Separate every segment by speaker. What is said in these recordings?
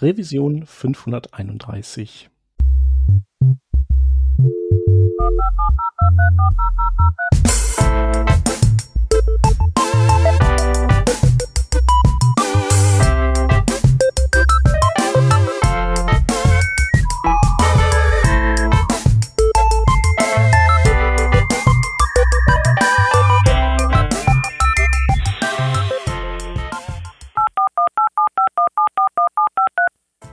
Speaker 1: Revision 531.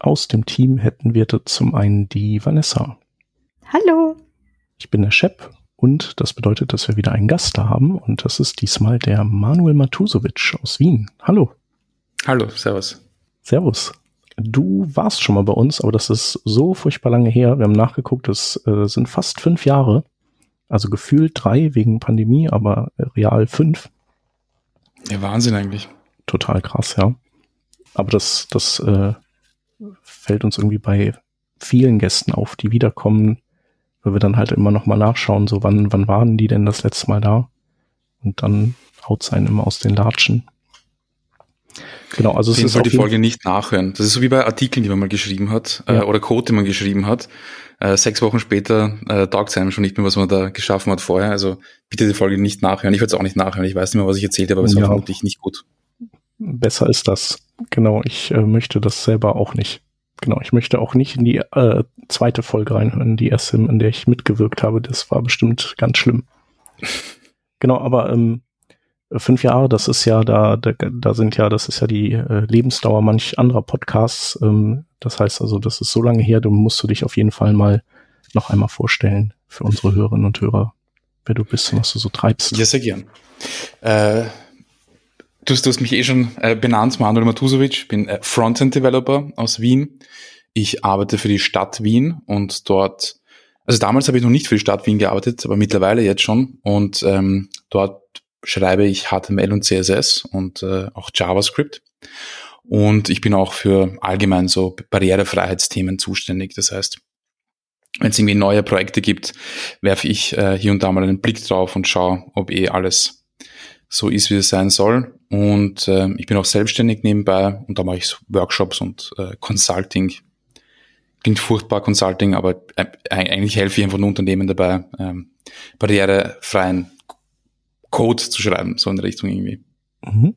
Speaker 1: Aus dem Team hätten wir zum einen die Vanessa.
Speaker 2: Hallo.
Speaker 1: Ich bin der Shep und das bedeutet, dass wir wieder einen Gast da haben und das ist diesmal der Manuel Matusovic aus Wien. Hallo.
Speaker 3: Hallo, servus.
Speaker 1: Servus. Du warst schon mal bei uns, aber das ist so furchtbar lange her. Wir haben nachgeguckt, das äh, sind fast fünf Jahre. Also gefühlt drei wegen Pandemie, aber real fünf.
Speaker 3: Ja, Wahnsinn eigentlich.
Speaker 1: Total krass, ja. Aber das, das äh, fällt uns irgendwie bei vielen Gästen auf, die wiederkommen, weil wir dann halt immer noch mal nachschauen, so wann, wann waren die denn das letzte Mal da? Und dann haut es einen immer aus den Latschen.
Speaker 3: Genau, also es ist Fall die Folge nicht nachhören. Das ist so wie bei Artikeln, die man mal geschrieben hat, äh, ja. äh, oder Code, die man geschrieben hat. Äh, sechs Wochen später äh, taugt es einem schon nicht mehr, was man da geschaffen hat vorher. Also bitte die Folge nicht nachhören. Ich werde es auch nicht nachhören. Ich weiß nicht mehr, was ich erzählt habe, aber es ja. war vermutlich nicht gut.
Speaker 1: Besser ist das. Genau, ich äh, möchte das selber auch nicht. Genau, ich möchte auch nicht in die äh, zweite Folge reinhören, die erste, in der ich mitgewirkt habe. Das war bestimmt ganz schlimm. genau, aber ähm, fünf Jahre, das ist ja da, da, da sind ja, das ist ja die äh, Lebensdauer manch anderer Podcasts. Ähm, das heißt also, das ist so lange her, du musst du dich auf jeden Fall mal noch einmal vorstellen für unsere Hörerinnen und Hörer, wer du bist und was du so treibst.
Speaker 3: Ja, sehr gern. Äh Du hast, du hast mich eh schon äh, benannt, Manuel Matusovic, bin äh, Frontend-Developer aus Wien. Ich arbeite für die Stadt Wien und dort, also damals habe ich noch nicht für die Stadt Wien gearbeitet, aber mittlerweile jetzt schon. Und ähm, dort schreibe ich HTML und CSS und äh, auch JavaScript. Und ich bin auch für allgemein so Barrierefreiheitsthemen zuständig. Das heißt, wenn es irgendwie neue Projekte gibt, werfe ich äh, hier und da mal einen Blick drauf und schaue, ob eh alles so ist, wie es sein soll. Und äh, ich bin auch selbstständig nebenbei und da mache ich Workshops und äh, Consulting. Klingt furchtbar Consulting, aber äh, eigentlich helfe ich einfach nur Unternehmen dabei, ähm, barrierefreien Code zu schreiben, so in der Richtung irgendwie.
Speaker 1: Mhm.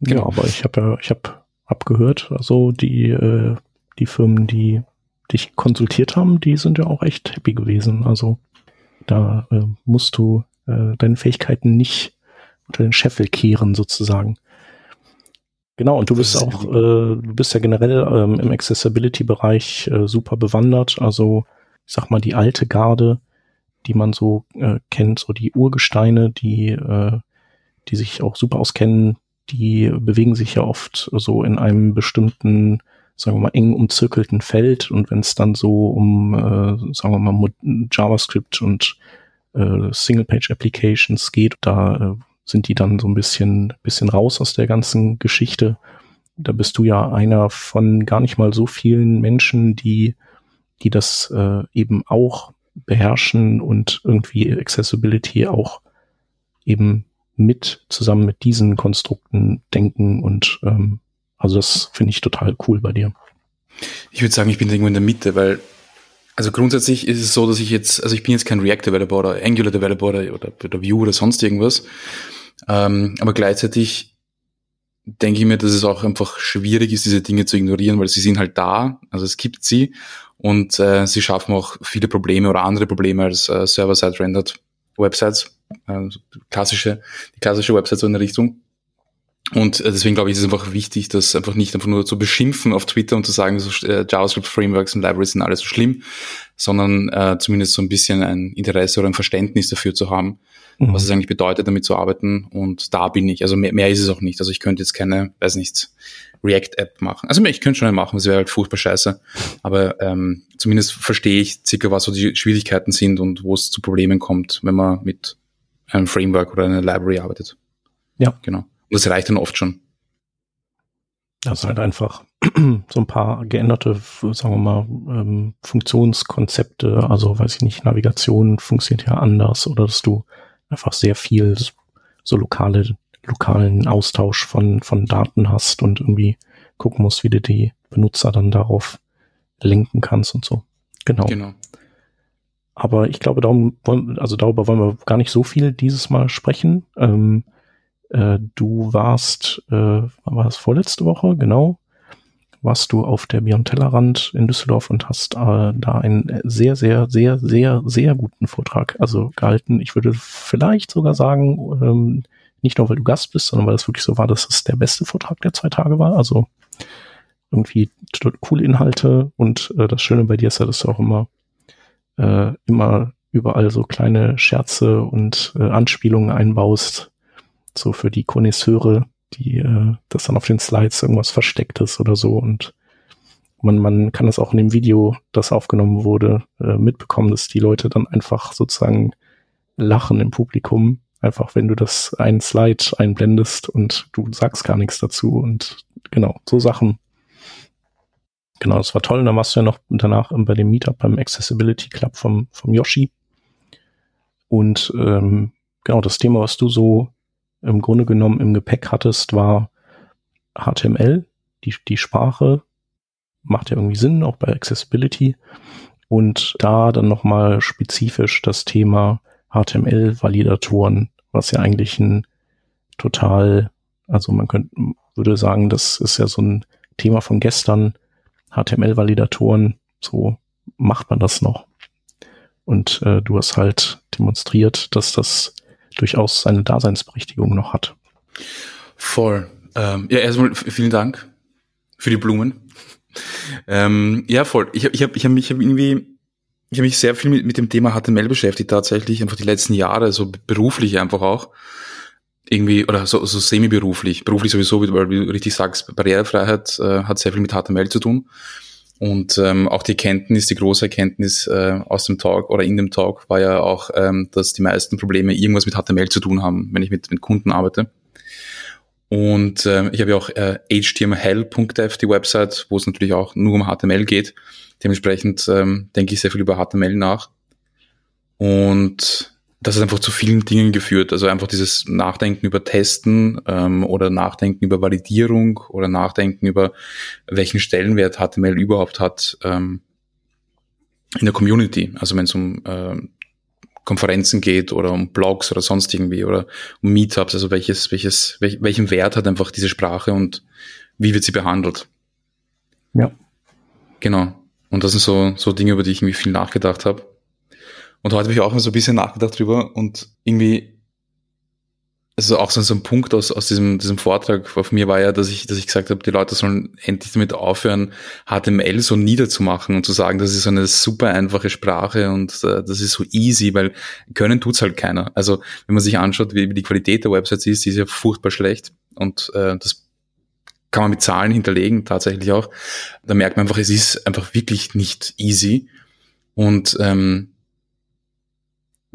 Speaker 1: Genau. Ja, aber ich habe ja, ich habe abgehört, also die, äh, die Firmen, die dich konsultiert haben, die sind ja auch echt happy gewesen. Also da äh, musst du äh, deine Fähigkeiten nicht unter den Scheffel kehren sozusagen. Genau, und du bist auch, äh, du bist ja generell ähm, im Accessibility-Bereich äh, super bewandert. Also, ich sag mal, die alte Garde, die man so äh, kennt, so die Urgesteine, die, äh, die sich auch super auskennen, die bewegen sich ja oft so in einem bestimmten, sagen wir mal, eng umzirkelten Feld. Und wenn es dann so um, äh, sagen wir mal, JavaScript und äh, Single-Page-Applications geht, da äh, sind die dann so ein bisschen, bisschen raus aus der ganzen Geschichte. Da bist du ja einer von gar nicht mal so vielen Menschen, die, die das äh, eben auch beherrschen und irgendwie Accessibility auch eben mit zusammen mit diesen Konstrukten denken und ähm, also das finde ich total cool bei dir.
Speaker 3: Ich würde sagen, ich bin irgendwo in der Mitte, weil also grundsätzlich ist es so, dass ich jetzt, also ich bin jetzt kein React Developer oder Angular Developer oder, oder, Vue oder sonst irgendwas, ähm, aber gleichzeitig denke ich mir, dass es auch einfach schwierig ist, diese Dinge zu ignorieren, weil sie sind halt da, also es gibt sie und äh, sie schaffen auch viele Probleme oder andere Probleme als äh, Server-Side-Rendered Websites, äh, klassische, die klassische Website so in der Richtung. Und äh, deswegen glaube ich, ist es einfach wichtig, das einfach nicht einfach nur zu beschimpfen auf Twitter und zu sagen, so, äh, JavaScript-Frameworks und Libraries sind alles so schlimm, sondern äh, zumindest so ein bisschen ein Interesse oder ein Verständnis dafür zu haben, mhm. was es eigentlich bedeutet, damit zu arbeiten. Und da bin ich. Also mehr, mehr ist es auch nicht. Also ich könnte jetzt keine, weiß nicht, React-App machen. Also ich könnte schon eine machen, das wäre halt furchtbar scheiße. Aber ähm, zumindest verstehe ich circa, was so die Schwierigkeiten sind und wo es zu Problemen kommt, wenn man mit einem Framework oder einer Library arbeitet.
Speaker 1: Ja.
Speaker 3: Genau. Und das reicht dann oft schon.
Speaker 1: Das ist halt einfach so ein paar geänderte, sagen wir mal, ähm, Funktionskonzepte, also weiß ich nicht, Navigation funktioniert ja anders oder dass du einfach sehr viel so lokale, lokalen Austausch von, von Daten hast und irgendwie gucken musst, wie du die Benutzer dann darauf lenken kannst und so. Genau. Genau. Aber ich glaube, darum wollen, also darüber wollen wir gar nicht so viel dieses Mal sprechen. Ähm, äh, du warst, äh, war das vorletzte Woche, genau, warst du auf der Beyond Tellerrand in Düsseldorf und hast äh, da einen sehr, sehr, sehr, sehr, sehr guten Vortrag also gehalten. Ich würde vielleicht sogar sagen, ähm, nicht nur weil du Gast bist, sondern weil es wirklich so war, dass es der beste Vortrag der zwei Tage war. Also irgendwie coole Inhalte und äh, das Schöne bei dir ist ja, dass du auch immer äh, immer überall so kleine Scherze und äh, Anspielungen einbaust, so für die Konnoisseure, die äh, das dann auf den Slides irgendwas Verstecktes oder so und man, man kann das auch in dem Video, das aufgenommen wurde, äh, mitbekommen, dass die Leute dann einfach sozusagen lachen im Publikum, einfach wenn du das einen Slide einblendest und du sagst gar nichts dazu und genau, so Sachen Genau, das war toll. Und dann warst du ja noch danach bei dem Meetup beim Accessibility Club vom, vom Yoshi. Und ähm, genau, das Thema, was du so im Grunde genommen im Gepäck hattest, war HTML, die, die Sprache. Macht ja irgendwie Sinn, auch bei Accessibility. Und da dann nochmal spezifisch das Thema HTML-Validatoren, was ja eigentlich ein total, also man könnte, würde sagen, das ist ja so ein Thema von gestern, HTML-Validatoren, so macht man das noch. Und äh, du hast halt demonstriert, dass das durchaus seine Daseinsberechtigung noch hat.
Speaker 3: Voll. Ähm, ja, erstmal vielen Dank für die Blumen. ähm, ja, voll. Ich habe ich hab, ich hab mich irgendwie, ich habe mich sehr viel mit, mit dem Thema HTML beschäftigt, tatsächlich, einfach die letzten Jahre, so beruflich einfach auch irgendwie, oder so, so semi-beruflich, beruflich sowieso, weil du richtig sagst, Barrierefreiheit äh, hat sehr viel mit HTML zu tun. Und ähm, auch die Erkenntnis, die große Erkenntnis äh, aus dem Talk oder in dem Talk war ja auch, ähm, dass die meisten Probleme irgendwas mit HTML zu tun haben, wenn ich mit, mit Kunden arbeite. Und äh, ich habe ja auch äh, html.dev, die Website, wo es natürlich auch nur um HTML geht. Dementsprechend ähm, denke ich sehr viel über HTML nach. Und das hat einfach zu vielen Dingen geführt. Also einfach dieses Nachdenken über Testen ähm, oder Nachdenken über Validierung oder Nachdenken über welchen Stellenwert HTML überhaupt hat ähm, in der Community. Also wenn es um äh, Konferenzen geht oder um Blogs oder sonst irgendwie oder um Meetups, also welches, welches, welch, welchen Wert hat einfach diese Sprache und wie wird sie behandelt?
Speaker 1: Ja.
Speaker 3: Genau. Und das sind so, so Dinge, über die ich irgendwie viel nachgedacht habe. Und heute habe ich auch mal so ein bisschen nachgedacht drüber und irgendwie, also auch so, ein Punkt aus, aus diesem, diesem Vortrag von mir war ja, dass ich, dass ich gesagt habe, die Leute sollen endlich damit aufhören, HTML so niederzumachen und zu sagen, das ist so eine super einfache Sprache und äh, das ist so easy, weil können tut's halt keiner. Also wenn man sich anschaut, wie, wie die Qualität der Websites ist, die ist ja furchtbar schlecht und äh, das kann man mit Zahlen hinterlegen, tatsächlich auch. Da merkt man einfach, es ist einfach wirklich nicht easy. Und ähm,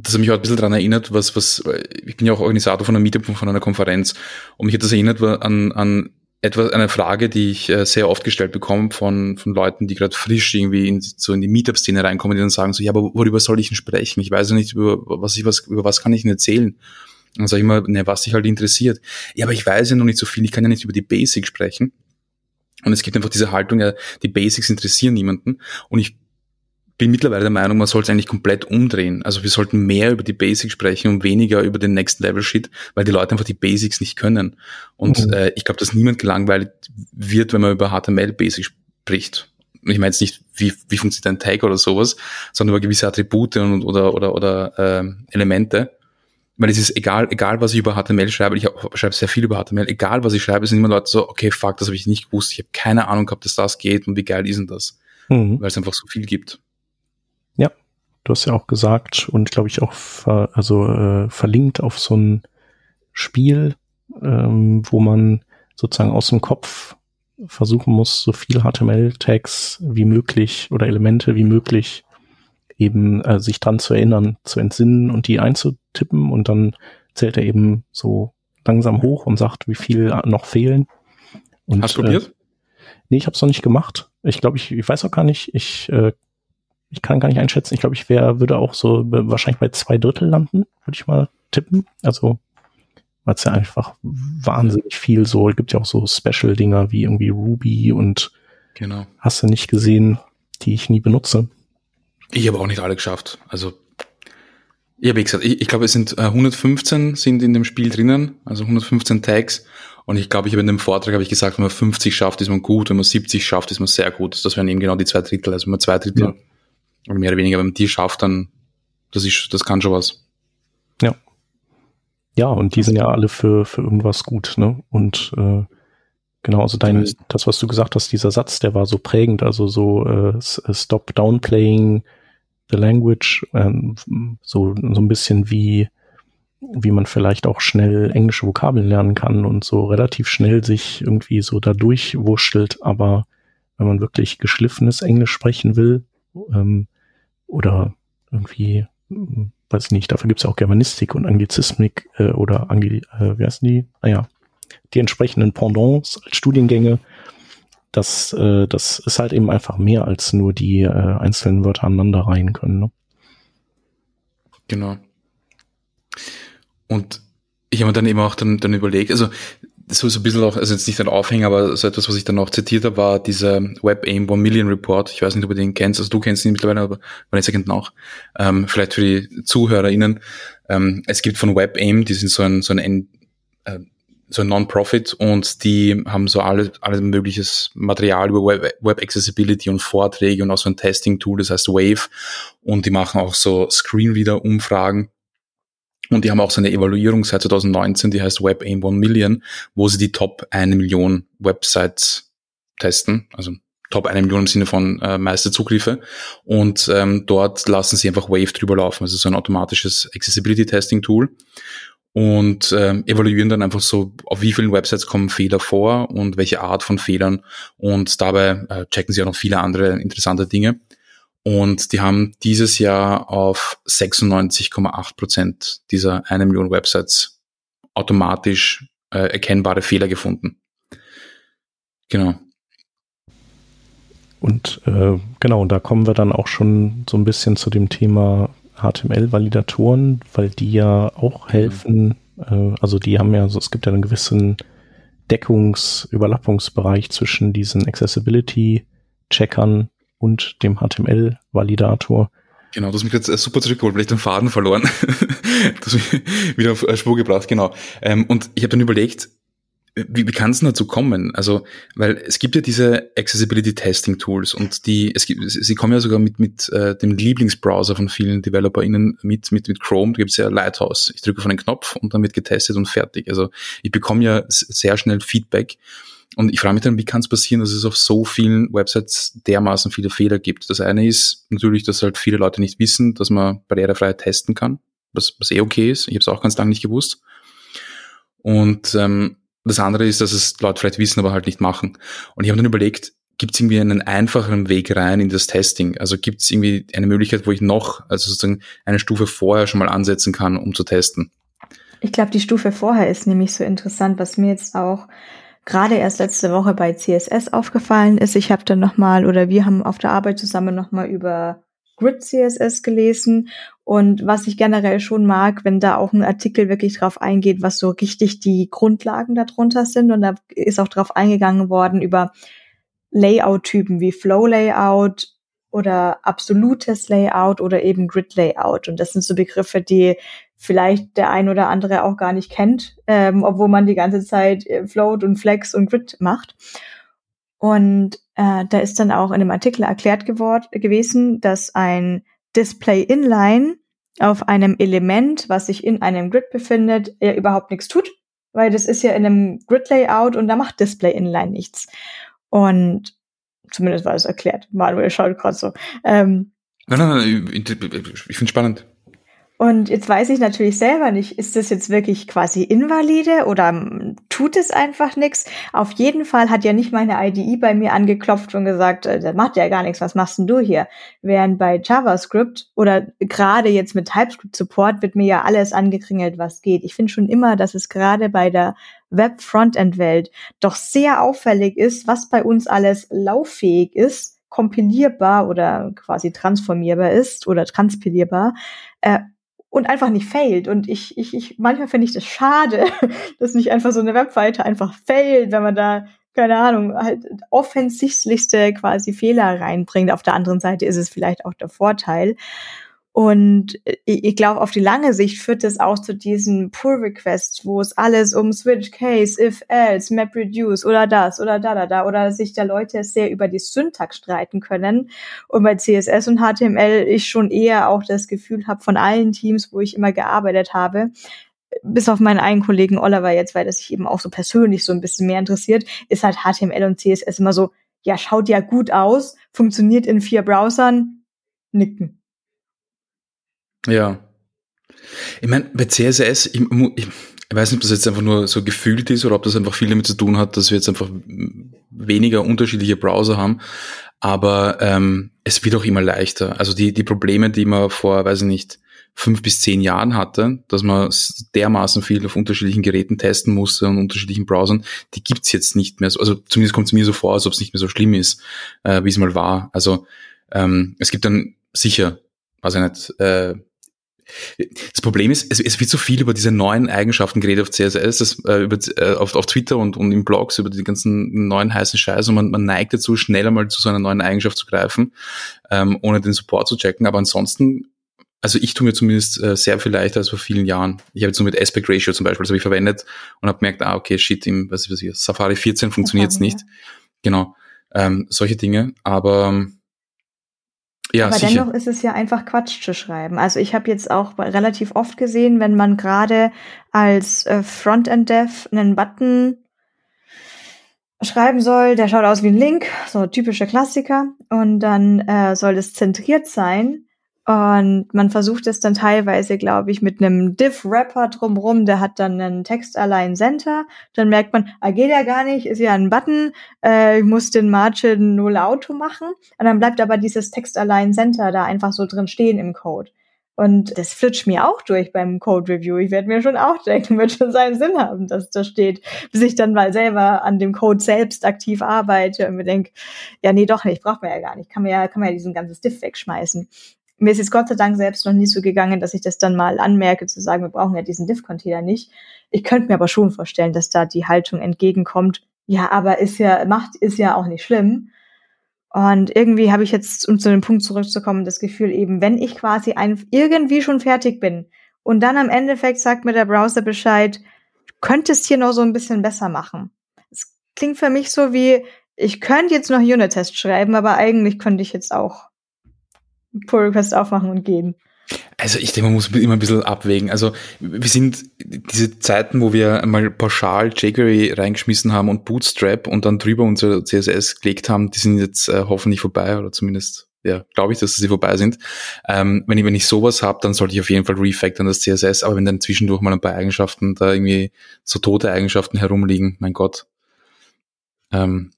Speaker 3: das hat mich auch ein bisschen daran erinnert, was, was, ich bin ja auch Organisator von einer Meetup von einer Konferenz und mich hat das erinnert an, an etwas, eine Frage, die ich äh, sehr oft gestellt bekomme von, von Leuten, die gerade frisch irgendwie in, so in die Meetup-Szene reinkommen, die dann sagen so, ja, aber worüber soll ich denn sprechen? Ich weiß ja nicht, über was ich was, über was kann ich denn erzählen? Und dann sage ich immer, ne, was dich halt interessiert. Ja, aber ich weiß ja noch nicht so viel, ich kann ja nicht über die Basics sprechen. Und es gibt einfach diese Haltung, ja, die Basics interessieren niemanden. Und ich bin mittlerweile der Meinung, man sollte eigentlich komplett umdrehen. Also wir sollten mehr über die Basics sprechen und weniger über den Next Level Shit, weil die Leute einfach die Basics nicht können. Und mhm. äh, ich glaube, dass niemand gelangweilt wird, wenn man über HTML Basics spricht. Und ich meine jetzt nicht, wie, wie funktioniert ein Tag oder sowas, sondern über gewisse Attribute und, oder, oder, oder äh, Elemente. weil es ist egal, egal was ich über HTML schreibe, ich schreibe sehr viel über HTML, egal was ich schreibe, sind immer Leute so, okay, fuck, das habe ich nicht gewusst, ich habe keine Ahnung gehabt, dass das geht und wie geil ist denn das? Mhm. Weil es einfach so viel gibt.
Speaker 1: Du hast ja auch gesagt und glaube ich auch ver, also äh, verlinkt auf so ein Spiel, ähm, wo man sozusagen aus dem Kopf versuchen muss, so viel HTML-Tags wie möglich oder Elemente wie möglich eben äh, sich dran zu erinnern, zu entsinnen und die einzutippen und dann zählt er eben so langsam hoch und sagt, wie viel noch fehlen. Und,
Speaker 3: Hast du probiert? Äh,
Speaker 1: nee, ich habe es noch nicht gemacht. Ich glaube, ich, ich weiß auch gar nicht, ich, äh, ich kann gar nicht einschätzen. Ich glaube, ich wäre, würde auch so wahrscheinlich bei zwei Drittel landen, würde ich mal tippen. Also weil es ja einfach wahnsinnig viel so, gibt ja auch so Special-Dinger wie irgendwie Ruby und
Speaker 3: genau.
Speaker 1: hast du nicht gesehen, die ich nie benutze.
Speaker 3: Ich habe auch nicht alle geschafft. Also ich habe gesagt, ich, ich glaube, es sind äh, 115 sind in dem Spiel drinnen, also 115 Tags. Und ich glaube, ich habe in dem Vortrag habe ich gesagt, wenn man 50 schafft, ist man gut, wenn man 70 schafft, ist man sehr gut. Das wären eben genau die zwei Drittel. Also wenn man zwei Drittel ja. Oder mehr oder weniger, wenn man die schafft, dann das ist, das kann schon was.
Speaker 1: Ja. Ja, und die sind ja alle für, für irgendwas gut, ne? Und äh, genau, also dein, das, was du gesagt hast, dieser Satz, der war so prägend, also so äh, stop downplaying the language, ähm, so, so ein bisschen wie, wie man vielleicht auch schnell englische Vokabeln lernen kann und so relativ schnell sich irgendwie so da durchwurschtelt, aber wenn man wirklich geschliffenes Englisch sprechen will, ähm, oder irgendwie weiß nicht, dafür gibt es ja auch Germanistik und Anglizismik äh, oder Angli äh, wie heißen die? Naja, ah die entsprechenden Pendants als Studiengänge. Das, äh, das ist halt eben einfach mehr als nur die äh, einzelnen Wörter aneinander reihen können. Ne?
Speaker 3: Genau. Und ich habe mir dann eben auch dann, dann überlegt, also so, so ein bisschen auch, also jetzt nicht ein Aufhänger, aber so etwas, was ich dann auch zitiert habe, war dieser Web Aim One Million Report. Ich weiß nicht, ob du den kennst, also du kennst ihn mittlerweile, aber Vanessa kennt ihn auch. Ähm, vielleicht für die ZuhörerInnen. Ähm, es gibt von Web Aim, die sind so ein, so ein, äh, so ein Non-Profit und die haben so alle, alles mögliches Material über Web, Web Accessibility und Vorträge und auch so ein Testing-Tool, das heißt Wave. Und die machen auch so Screenreader-Umfragen und die haben auch so eine Evaluierung seit 2019, die heißt Web Aim 1 Million, wo sie die Top 1 Million Websites testen, also Top 1 Million im Sinne von äh, meiste Zugriffe. Und ähm, dort lassen sie einfach Wave drüber laufen, also so ein automatisches Accessibility Testing Tool. Und ähm, evaluieren dann einfach so, auf wie vielen Websites kommen Fehler vor und welche Art von Fehlern. Und dabei äh, checken sie auch noch viele andere interessante Dinge. Und die haben dieses Jahr auf 96,8 Prozent dieser eine Million Websites automatisch äh, erkennbare Fehler gefunden. Genau.
Speaker 1: Und äh, genau, und da kommen wir dann auch schon so ein bisschen zu dem Thema HTML-Validatoren, weil die ja auch helfen. Äh, also die haben ja, so, es gibt ja einen gewissen Deckungs-Überlappungsbereich zwischen diesen Accessibility-Checkern und dem HTML-Validator.
Speaker 3: Genau, du hast mich jetzt äh, super zurückgeholt, vielleicht den Faden verloren. du hast mich wieder auf äh, Spur gebracht, genau. Ähm, und ich habe dann überlegt, wie, wie kann es dazu kommen? Also, weil es gibt ja diese Accessibility Testing Tools und die, es gibt, sie kommen ja sogar mit, mit äh, dem Lieblingsbrowser von vielen DeveloperInnen mit, mit, mit Chrome, da gibt es ja Lighthouse. Ich drücke auf einen Knopf und dann wird getestet und fertig. Also ich bekomme ja sehr schnell Feedback und ich frage mich dann, wie kann es passieren, dass es auf so vielen Websites dermaßen viele Fehler gibt? Das eine ist natürlich, dass halt viele Leute nicht wissen, dass man barrierefrei testen kann, was, was eh okay ist. Ich habe es auch ganz lange nicht gewusst. Und ähm, das andere ist, dass es Leute vielleicht wissen, aber halt nicht machen. Und ich habe dann überlegt, gibt es irgendwie einen einfacheren Weg rein in das Testing? Also gibt es irgendwie eine Möglichkeit, wo ich noch, also sozusagen eine Stufe vorher schon mal ansetzen kann, um zu testen?
Speaker 2: Ich glaube, die Stufe vorher ist nämlich so interessant, was mir jetzt auch gerade erst letzte Woche bei CSS aufgefallen ist. Ich habe dann nochmal, oder wir haben auf der Arbeit zusammen nochmal über Grid CSS gelesen. Und was ich generell schon mag, wenn da auch ein Artikel wirklich drauf eingeht, was so richtig die Grundlagen darunter sind. Und da ist auch drauf eingegangen worden über Layout-Typen wie Flow Layout oder absolutes Layout oder eben Grid Layout und das sind so Begriffe, die vielleicht der ein oder andere auch gar nicht kennt, ähm, obwohl man die ganze Zeit äh, Float und Flex und Grid macht. Und äh, da ist dann auch in dem Artikel erklärt geworden, gewesen, dass ein Display Inline auf einem Element, was sich in einem Grid befindet, ja überhaupt nichts tut, weil das ist ja in einem Grid-Layout und da macht Display Inline nichts. Und zumindest war es erklärt. Manuel schaut gerade so. Ähm,
Speaker 3: nein, nein, nein, ich, ich finde spannend.
Speaker 2: Und jetzt weiß ich natürlich selber nicht, ist das jetzt wirklich quasi invalide oder ähm, tut es einfach nichts? Auf jeden Fall hat ja nicht meine IDE bei mir angeklopft und gesagt, äh, das macht ja gar nichts, was machst denn du hier? Während bei JavaScript oder gerade jetzt mit TypeScript Support wird mir ja alles angekringelt, was geht. Ich finde schon immer, dass es gerade bei der Web-Frontend-Welt doch sehr auffällig ist, was bei uns alles lauffähig ist, kompilierbar oder quasi transformierbar ist oder transpilierbar. Äh, und einfach nicht failt. Und ich, ich, ich manchmal finde ich das schade, dass nicht einfach so eine Webseite einfach failt, wenn man da, keine Ahnung, halt offensichtlichste quasi Fehler reinbringt. Auf der anderen Seite ist es vielleicht auch der Vorteil. Und ich glaube, auf die lange Sicht führt es auch zu diesen Pull-Requests, wo es alles um Switch Case, If Else, Map Reduce oder das oder da, da, da oder sich da Leute sehr über die Syntax streiten können. Und bei CSS und HTML ich schon eher auch das Gefühl habe von allen Teams, wo ich immer gearbeitet habe, bis auf meinen einen Kollegen Oliver jetzt, weil das sich eben auch so persönlich so ein bisschen mehr interessiert, ist halt HTML und CSS immer so, ja, schaut ja gut aus, funktioniert in vier Browsern, nicken.
Speaker 3: Ja. Ich meine, bei CSS, ich, ich, ich weiß nicht, ob das jetzt einfach nur so gefühlt ist oder ob das einfach viel damit zu tun hat, dass wir jetzt einfach weniger unterschiedliche Browser haben. Aber ähm, es wird auch immer leichter. Also die, die Probleme, die man vor, weiß ich nicht, fünf bis zehn Jahren hatte, dass man dermaßen viel auf unterschiedlichen Geräten testen musste und unterschiedlichen Browsern, die gibt's jetzt nicht mehr. Also zumindest kommt es mir so vor, als ob es nicht mehr so schlimm ist, äh, wie es mal war. Also ähm, es gibt dann sicher, weiß ich nicht, äh, das Problem ist, es, es wird so viel über diese neuen Eigenschaften geredet auf CSS, das, äh, über, äh, auf, auf Twitter und, und in Blogs über die ganzen neuen heißen Scheiße und man, man neigt dazu, schneller mal zu so einer neuen Eigenschaft zu greifen, ähm, ohne den Support zu checken. Aber ansonsten, also ich tue mir zumindest äh, sehr viel leichter als vor vielen Jahren. Ich habe jetzt nur mit Aspect Ratio zum Beispiel, das habe ich verwendet und habe gemerkt, ah, okay, shit, im was, was ich, Safari 14 funktioniert es nicht. Genau. Ähm, solche Dinge. Aber ähm,
Speaker 2: ja, Aber sicher. dennoch ist es ja einfach Quatsch zu schreiben. Also ich habe jetzt auch relativ oft gesehen, wenn man gerade als äh, Frontend-Dev einen Button schreiben soll, der schaut aus wie ein Link, so typischer Klassiker, und dann äh, soll es zentriert sein. Und man versucht es dann teilweise, glaube ich, mit einem Div-Wrapper drumrum, der hat dann einen Text-Align-Center. Dann merkt man, ah, geht ja gar nicht, ist ja ein Button, äh, ich muss den Margin null Auto machen. Und dann bleibt aber dieses Text-Align-Center da einfach so drin stehen im Code. Und das flitscht mir auch durch beim Code Review. Ich werde mir schon auch denken, wird schon seinen Sinn haben, dass das steht, bis ich dann mal selber an dem Code selbst aktiv arbeite und mir denke, ja, nee, doch nicht, braucht man ja gar nicht. Kann man ja, kann man ja diesen ganzen Diff wegschmeißen mir ist jetzt Gott sei Dank selbst noch nie so gegangen, dass ich das dann mal anmerke, zu sagen, wir brauchen ja diesen Diff-Container nicht. Ich könnte mir aber schon vorstellen, dass da die Haltung entgegenkommt. Ja, aber ist ja, macht, ist ja auch nicht schlimm. Und irgendwie habe ich jetzt, um zu dem Punkt zurückzukommen, das Gefühl eben, wenn ich quasi ein, irgendwie schon fertig bin und dann am Endeffekt sagt mir der Browser Bescheid, könntest hier noch so ein bisschen besser machen. Es klingt für mich so wie, ich könnte jetzt noch Unit-Test schreiben, aber eigentlich könnte ich jetzt auch Pull Request aufmachen und gehen.
Speaker 3: Also ich denke, man muss immer ein bisschen abwägen. Also wir sind diese Zeiten, wo wir einmal pauschal jQuery reingeschmissen haben und Bootstrap und dann drüber unser CSS gelegt haben, die sind jetzt äh, hoffentlich vorbei oder zumindest ja, glaube ich, dass sie vorbei sind. Ähm, wenn ich wenn ich sowas habe, dann sollte ich auf jeden Fall refactoren das CSS. Aber wenn dann zwischendurch mal ein paar Eigenschaften da irgendwie so tote Eigenschaften herumliegen, mein Gott, ähm,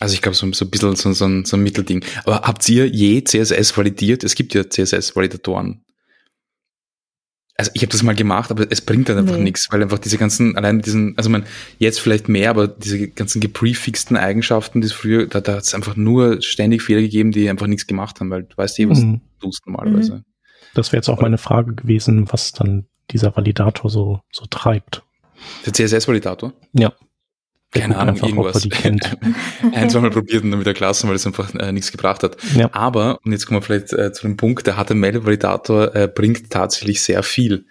Speaker 3: also ich glaube, so, so ein bisschen so, so, ein, so ein Mittelding. Aber habt ihr je CSS validiert? Es gibt ja CSS-Validatoren. Also ich habe das mal gemacht, aber es bringt dann einfach nee. nichts, weil einfach diese ganzen, allein diesen, also man, jetzt vielleicht mehr, aber diese ganzen geprefixten Eigenschaften, die es früher, da, da hat es einfach nur ständig Fehler gegeben, die einfach nichts gemacht haben, weil du weißt eh, was mhm. du tust normalerweise. Mhm.
Speaker 1: Das wäre jetzt auch meine Frage gewesen, was dann dieser Validator so, so treibt.
Speaker 3: Der CSS-Validator?
Speaker 1: Ja.
Speaker 3: Keine Ahnung, einfach, irgendwas. Ein, zweimal probiert und dann wieder gelassen, weil es einfach äh, nichts gebracht hat. Ja. Aber, und jetzt kommen wir vielleicht äh, zu dem Punkt, der HTML-Validator äh, bringt tatsächlich sehr viel.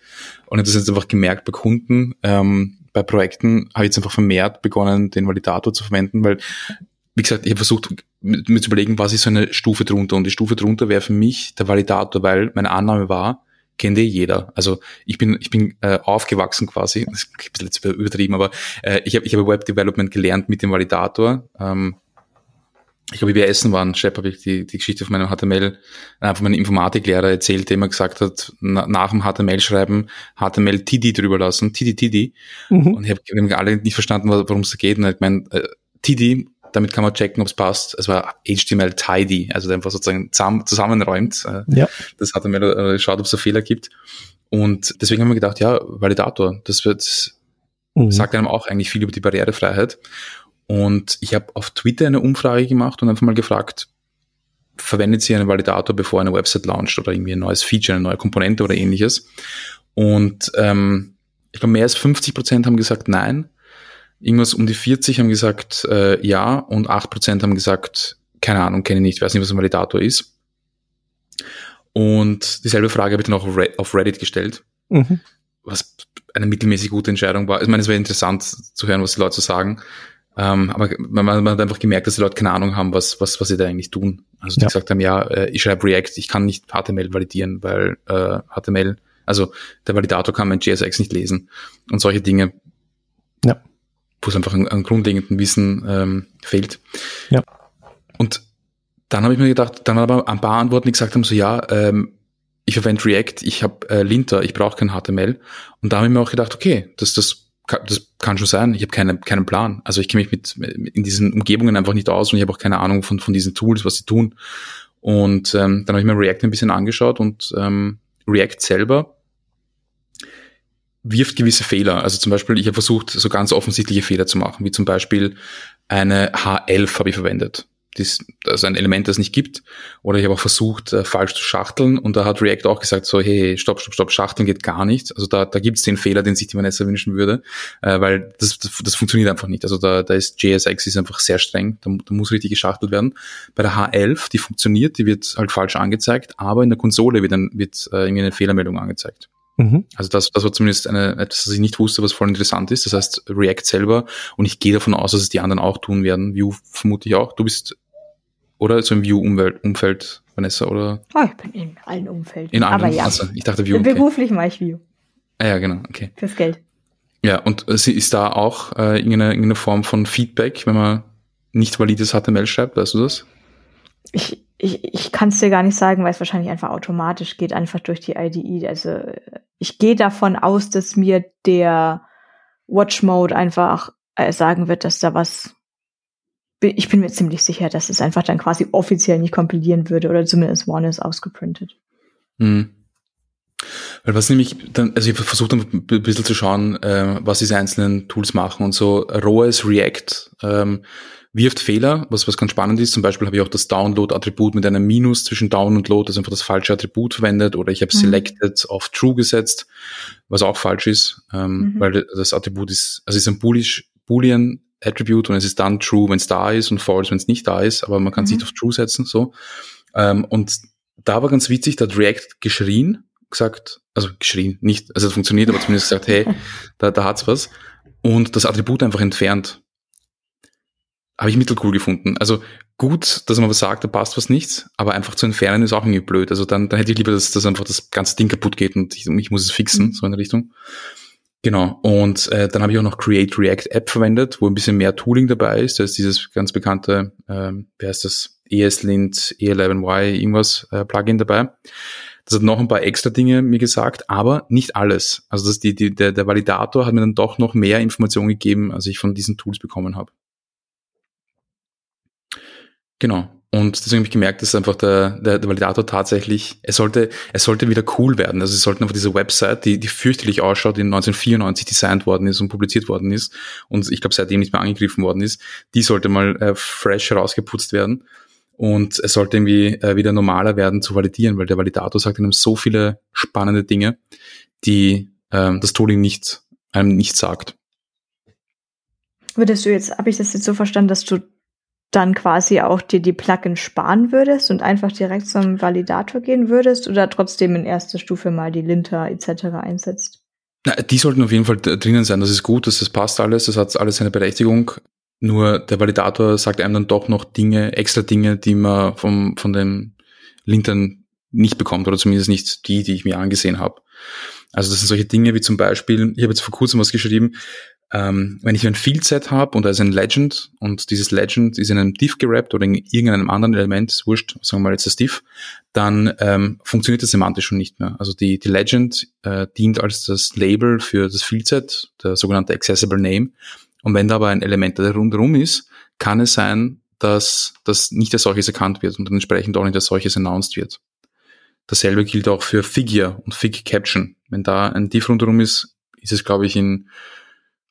Speaker 3: Und ich habe das jetzt einfach gemerkt bei Kunden, ähm, bei Projekten habe ich jetzt einfach vermehrt begonnen, den Validator zu verwenden, weil, wie gesagt, ich habe versucht, mir zu überlegen, was ist so eine Stufe drunter. Und die Stufe drunter wäre für mich der Validator, weil meine Annahme war, kennt eh jeder. Also ich bin, ich bin äh, aufgewachsen quasi, das ist bisschen übertrieben, aber äh, ich habe ich hab Web Development gelernt mit dem Validator. Ähm, ich glaube, wie wir essen waren, Shep, habe ich die, die Geschichte von meinem HTML, äh, von meinem Informatiklehrer erzählt, der immer gesagt hat, na, nach dem HTML-Schreiben HTML TD drüber lassen, TD, TD. Mhm. Und ich habe hab alle nicht verstanden, worum es geht. Und ich meine, äh, TD, damit kann man checken, ob es passt. Es war HTML tidy, also einfach sozusagen zusammen, zusammenräumt. Ja. Das HTML äh, schaut, ob es da Fehler gibt. Und deswegen haben wir gedacht, ja, Validator, das wird, mhm. sagt einem auch eigentlich viel über die Barrierefreiheit. Und ich habe auf Twitter eine Umfrage gemacht und einfach mal gefragt, verwendet Sie einen Validator, bevor eine Website launcht oder irgendwie ein neues Feature, eine neue Komponente oder ähnliches? Und ähm, ich glaube, mehr als 50 Prozent haben gesagt nein. Irgendwas um die 40 haben gesagt äh, ja und 8 Prozent haben gesagt, keine Ahnung, kenne ich nicht, weiß nicht, was ein Validator ist. Und dieselbe Frage habe ich dann auch auf Reddit gestellt, mhm. was eine mittelmäßig gute Entscheidung war. Ich meine, es wäre interessant zu hören, was die Leute so sagen. Ähm, aber man, man, hat einfach gemerkt, dass die Leute keine Ahnung haben, was, was, was sie da eigentlich tun. Also die ja. gesagt haben, ja, äh, ich schreibe React, ich kann nicht HTML validieren, weil äh, HTML, also der Validator kann mein JSX nicht lesen und solche Dinge. Ja. Wo es einfach an, an grundlegenden Wissen ähm, fehlt. Ja. Und dann habe ich mir gedacht, dann aber ein paar Antworten, die gesagt haben, so ja, ähm, ich verwende React, ich habe äh, Linter, ich brauche kein HTML. Und da habe ich mir auch gedacht, okay, das, das das kann schon sein. Ich habe keine, keinen Plan. Also ich kenne mich mit in diesen Umgebungen einfach nicht aus und ich habe auch keine Ahnung von, von diesen Tools, was sie tun. Und ähm, dann habe ich mir React ein bisschen angeschaut und ähm, React selber wirft gewisse Fehler. Also zum Beispiel, ich habe versucht, so ganz offensichtliche Fehler zu machen, wie zum Beispiel eine H11 habe ich verwendet das, also ein Element, das es nicht gibt. Oder ich habe auch versucht, äh, falsch zu schachteln und da hat React auch gesagt, so, hey, stopp, stopp, stopp, schachteln geht gar nicht. Also da, da gibt es den Fehler, den sich die Vanessa wünschen würde, äh, weil das, das, funktioniert einfach nicht. Also da, da ist JSX ist einfach sehr streng, da, da muss richtig geschachtelt werden. Bei der H11, die funktioniert, die wird halt falsch angezeigt, aber in der Konsole wird, dann, wird äh, irgendwie eine Fehlermeldung angezeigt. Mhm. Also das, das war zumindest eine, etwas, was ich nicht wusste, was voll interessant ist. Das heißt, React selber, und ich gehe davon aus, dass es die anderen auch tun werden. Vue vermute ich auch. Du bist oder so im View-Umfeld, Vanessa, oder?
Speaker 2: Oh, ich bin in allen Umfelden.
Speaker 3: In allen, Aber ja. Also, ich dachte View.
Speaker 2: Okay. Beruflich mache ich View.
Speaker 3: Ah, ja, genau, okay.
Speaker 2: Fürs Geld.
Speaker 3: Ja, und äh, ist da auch äh, irgendeine, irgendeine Form von Feedback, wenn man nicht valides HTML schreibt, weißt du das?
Speaker 2: Ich, ich, ich kann es dir gar nicht sagen, weil es wahrscheinlich einfach automatisch geht, einfach durch die IDE. Also ich gehe davon aus, dass mir der Watch Mode einfach äh, sagen wird, dass da was ich bin mir ziemlich sicher, dass es einfach dann quasi offiziell nicht kompilieren würde oder zumindest One ist ausgeprintet.
Speaker 3: Hm. Weil was nämlich dann, also ich versuche dann ein bisschen zu schauen, äh, was diese einzelnen Tools machen und so. ROAS React ähm, wirft Fehler, was, was ganz spannend ist. Zum Beispiel habe ich auch das Download-Attribut mit einem Minus zwischen Down und Load, also einfach das falsche Attribut verwendet oder ich habe mhm. Selected auf True gesetzt, was auch falsch ist, ähm, mhm. weil das Attribut ist, also ist ein Bullish, Boolean Attribute und es ist dann true, wenn es da ist und false, wenn es nicht da ist, aber man kann mhm. sich auf true setzen, so. Ähm, und da war ganz witzig, da hat React geschrien, gesagt, also geschrien, nicht, also es funktioniert, aber zumindest gesagt, hey, da, da hat's was. Und das Attribut einfach entfernt. Habe ich mittelcool gefunden. Also gut, dass man was sagt, da passt was nicht, aber einfach zu entfernen ist auch irgendwie blöd. Also dann, dann hätte ich lieber, dass, dass einfach das ganze Ding kaputt geht und ich, ich muss es fixen, mhm. so in der Richtung. Genau. Und äh, dann habe ich auch noch Create React App verwendet, wo ein bisschen mehr Tooling dabei ist. Da ist dieses ganz bekannte, ähm, wie heißt das, ESLint, E11Y, irgendwas äh, Plugin dabei. Das hat noch ein paar extra Dinge mir gesagt, aber nicht alles. Also das die, die, der, der Validator hat mir dann doch noch mehr Informationen gegeben, als ich von diesen Tools bekommen habe. Genau. Und deswegen habe ich gemerkt, dass einfach der, der, der Validator tatsächlich, es sollte, es sollte wieder cool werden. Also es sollten einfach diese Website, die, die fürchterlich ausschaut, die 1994 designt worden ist und publiziert worden ist und ich glaube seitdem nicht mehr angegriffen worden ist, die sollte mal äh, fresh rausgeputzt werden. Und es sollte irgendwie äh, wieder normaler werden zu validieren, weil der Validator sagt einem so viele spannende Dinge, die ähm, das Tooling nicht, einem nicht sagt.
Speaker 2: Würdest du jetzt, habe ich das jetzt so verstanden, dass du dann quasi auch dir die Plugins sparen würdest und einfach direkt zum Validator gehen würdest oder trotzdem in erster Stufe mal die Linter etc. einsetzt?
Speaker 3: Na, die sollten auf jeden Fall drinnen sein. Das ist gut, dass das passt alles, das hat alles seine Berechtigung. Nur der Validator sagt einem dann doch noch Dinge, extra Dinge, die man vom, von den Lintern nicht bekommt oder zumindest nicht die, die ich mir angesehen habe. Also das sind solche Dinge wie zum Beispiel, ich habe jetzt vor kurzem was geschrieben, ähm, wenn ich ein Field-Set habe und da ist ein Legend und dieses Legend ist in einem Div gerappt oder in irgendeinem anderen Element, ist wurscht, sagen wir mal jetzt das Div, dann ähm, funktioniert das semantisch schon nicht mehr. Also die, die Legend äh, dient als das Label für das Field-Set, der sogenannte Accessible Name. Und wenn da aber ein Element da rundherum ist, kann es sein, dass das nicht als solches erkannt wird und entsprechend auch nicht als solches announced wird. Dasselbe gilt auch für Figure und Fig Caption. Wenn da ein Div rundherum ist, ist es, glaube ich, in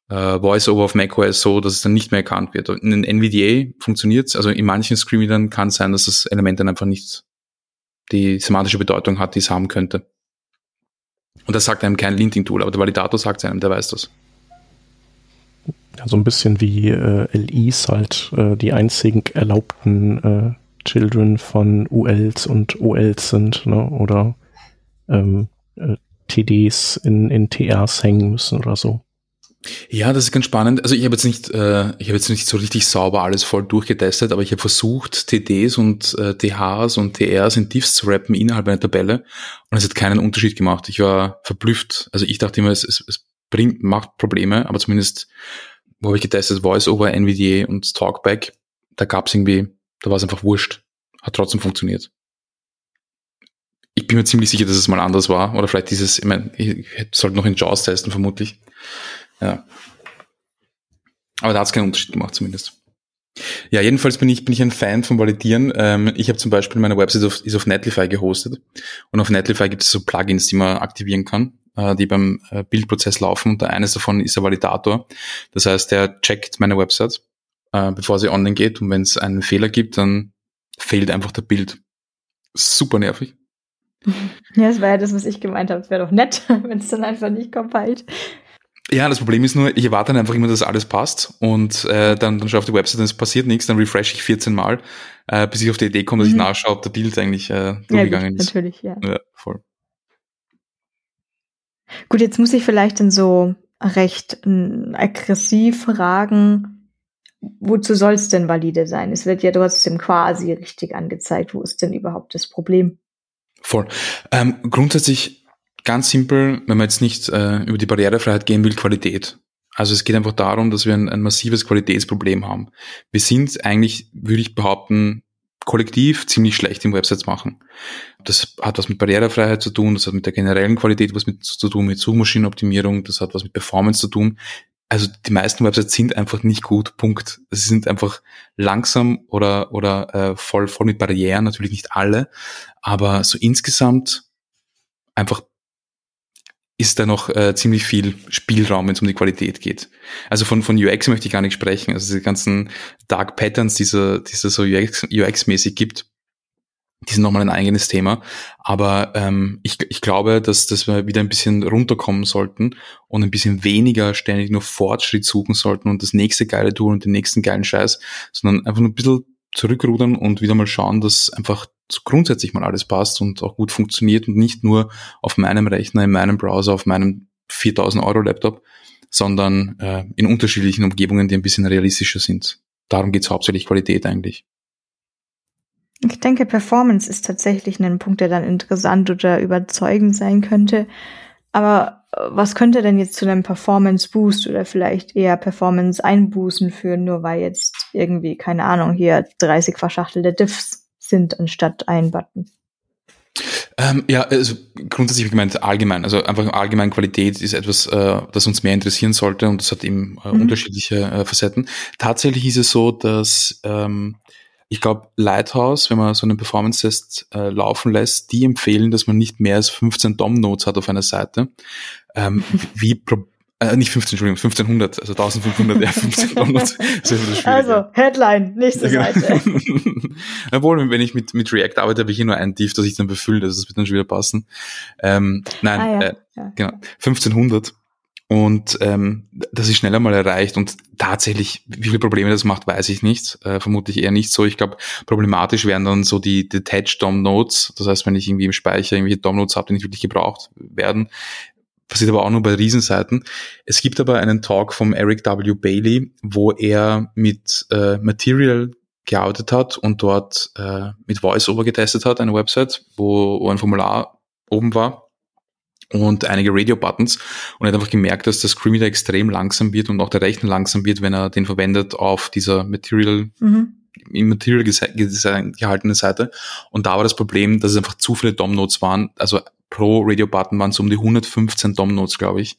Speaker 3: äh, VoiceOver auf macOS so, dass es dann nicht mehr erkannt wird. In den NVDA funktioniert es, also in manchen Screenreadern kann es sein, dass das Element dann einfach nicht die semantische Bedeutung hat, die es haben könnte. Und das sagt einem kein Linting-Tool, aber der Validator sagt es einem, der weiß das.
Speaker 1: Ja, so ein bisschen wie äh, LIs halt äh, die einzigen erlaubten äh, Children von ULs und OLs sind, ne? Oder ähm, äh, TDs in, in TRs hängen müssen oder so.
Speaker 3: Ja, das ist ganz spannend. Also ich habe jetzt nicht, äh, ich habe jetzt nicht so richtig sauber alles voll durchgetestet, aber ich habe versucht, TDs und äh, THs und TRs in Diffs zu rappen innerhalb einer Tabelle und es hat keinen Unterschied gemacht. Ich war verblüfft. Also ich dachte immer, es, es, es bringt, macht Probleme, aber zumindest, wo habe ich getestet, VoiceOver, NVDA und Talkback, da gab es irgendwie, da war es einfach wurscht. Hat trotzdem funktioniert. Ich bin mir ziemlich sicher, dass es mal anders war. Oder vielleicht dieses, ich meine, ich sollte noch in JAWS testen, vermutlich. Ja. Aber da hat es keinen Unterschied gemacht zumindest. Ja, jedenfalls bin ich, bin ich ein Fan von Validieren. Ähm, ich habe zum Beispiel meine Website auf, ist auf Netlify gehostet. Und auf Netlify gibt es so Plugins, die man aktivieren kann, äh, die beim äh, Bildprozess laufen. Und eines davon ist der Validator. Das heißt, der checkt meine Website, äh, bevor sie online geht. Und wenn es einen Fehler gibt, dann fehlt einfach der Bild. Super nervig.
Speaker 2: Ja, das war ja das, was ich gemeint habe. Es wäre doch nett, wenn es dann einfach nicht compiled.
Speaker 3: Ja, das Problem ist nur, ich erwarte dann einfach immer, dass alles passt und äh, dann, dann schaue ich auf die Website und es passiert nichts, dann refresh ich 14 Mal, äh, bis ich auf die Idee komme, dass mhm. ich nachschaue, ob der Bild eigentlich äh, durchgegangen ja,
Speaker 2: gut, ist. Natürlich, ja.
Speaker 3: Ja, voll.
Speaker 2: Gut, jetzt muss ich vielleicht dann so recht äh, aggressiv fragen, wozu soll es denn valide sein? Es wird ja trotzdem quasi richtig angezeigt. Wo ist denn überhaupt das Problem?
Speaker 3: Voll. Ähm, grundsätzlich ganz simpel, wenn man jetzt nicht äh, über die Barrierefreiheit gehen will, Qualität. Also es geht einfach darum, dass wir ein, ein massives Qualitätsproblem haben. Wir sind eigentlich, würde ich behaupten, kollektiv ziemlich schlecht im Websites machen. Das hat was mit Barrierefreiheit zu tun, das hat mit der generellen Qualität was mit zu tun, mit Suchmaschinenoptimierung, das hat was mit Performance zu tun. Also die meisten Websites sind einfach nicht gut, Punkt. Sie sind einfach langsam oder, oder äh, voll, voll mit Barrieren, natürlich nicht alle, aber so insgesamt einfach ist da noch äh, ziemlich viel Spielraum, wenn es um die Qualität geht. Also von, von UX möchte ich gar nicht sprechen. Also die ganzen Dark Patterns, die es die so UX, UX-mäßig gibt, die sind nochmal ein eigenes Thema. Aber ähm, ich, ich glaube, dass, dass wir wieder ein bisschen runterkommen sollten und ein bisschen weniger ständig nur Fortschritt suchen sollten und das nächste geile Tool und den nächsten geilen Scheiß, sondern einfach nur ein bisschen zurückrudern und wieder mal schauen, dass einfach grundsätzlich mal alles passt und auch gut funktioniert und nicht nur auf meinem Rechner, in meinem Browser, auf meinem 4000 Euro Laptop, sondern äh, in unterschiedlichen Umgebungen, die ein bisschen realistischer sind. Darum geht's hauptsächlich Qualität eigentlich.
Speaker 2: Ich denke, Performance ist tatsächlich ein Punkt, der dann interessant oder überzeugend sein könnte. Aber äh, was könnte denn jetzt zu einem Performance Boost oder vielleicht eher Performance Einbußen führen, nur weil jetzt irgendwie, keine Ahnung, hier 30 verschachtelte Diffs sind anstatt ein Button.
Speaker 3: Ähm, ja, also grundsätzlich gemeint allgemein. Also einfach allgemein Qualität ist etwas, äh, das uns mehr interessieren sollte und das hat eben äh, mhm. unterschiedliche äh, Facetten. Tatsächlich ist es so, dass ähm, ich glaube, Lighthouse, wenn man so einen Performance-Test äh, laufen lässt, die empfehlen, dass man nicht mehr als 15 DOM-Nodes hat auf einer Seite. Ähm, wie, pro äh, nicht 15, Entschuldigung, 1500, also 1500, ja, 1500.
Speaker 2: also, Headline, nächste ja, genau. Seite.
Speaker 3: Obwohl, wenn ich mit, mit React arbeite, habe ich hier nur ein Div, das ich dann befülle, also das wird dann schon wieder passen. Ähm, nein, ah, ja. Äh, ja. genau, 1500. Und ähm, das ist schneller mal erreicht. Und tatsächlich, wie viele Probleme das macht, weiß ich nicht. Äh, vermutlich eher nicht so. Ich glaube, problematisch wären dann so die Detached DOM Nodes. Das heißt, wenn ich irgendwie im Speicher irgendwelche DOM Nodes habe, die nicht wirklich gebraucht werden, passiert aber auch nur bei Riesenseiten. Es gibt aber einen Talk vom Eric W. Bailey, wo er mit äh, Material gearbeitet hat und dort äh, mit VoiceOver getestet hat, eine Website, wo, wo ein Formular oben war und einige Radio-Buttons und er hat einfach gemerkt, dass der Screenreader extrem langsam wird und auch der Rechner langsam wird, wenn er den verwendet auf dieser Material, mhm. im Material gehaltene Seite. Und da war das Problem, dass es einfach zu viele DOM-Notes waren, also pro Radio-Button waren es um die 115 DOM-Notes, glaube ich,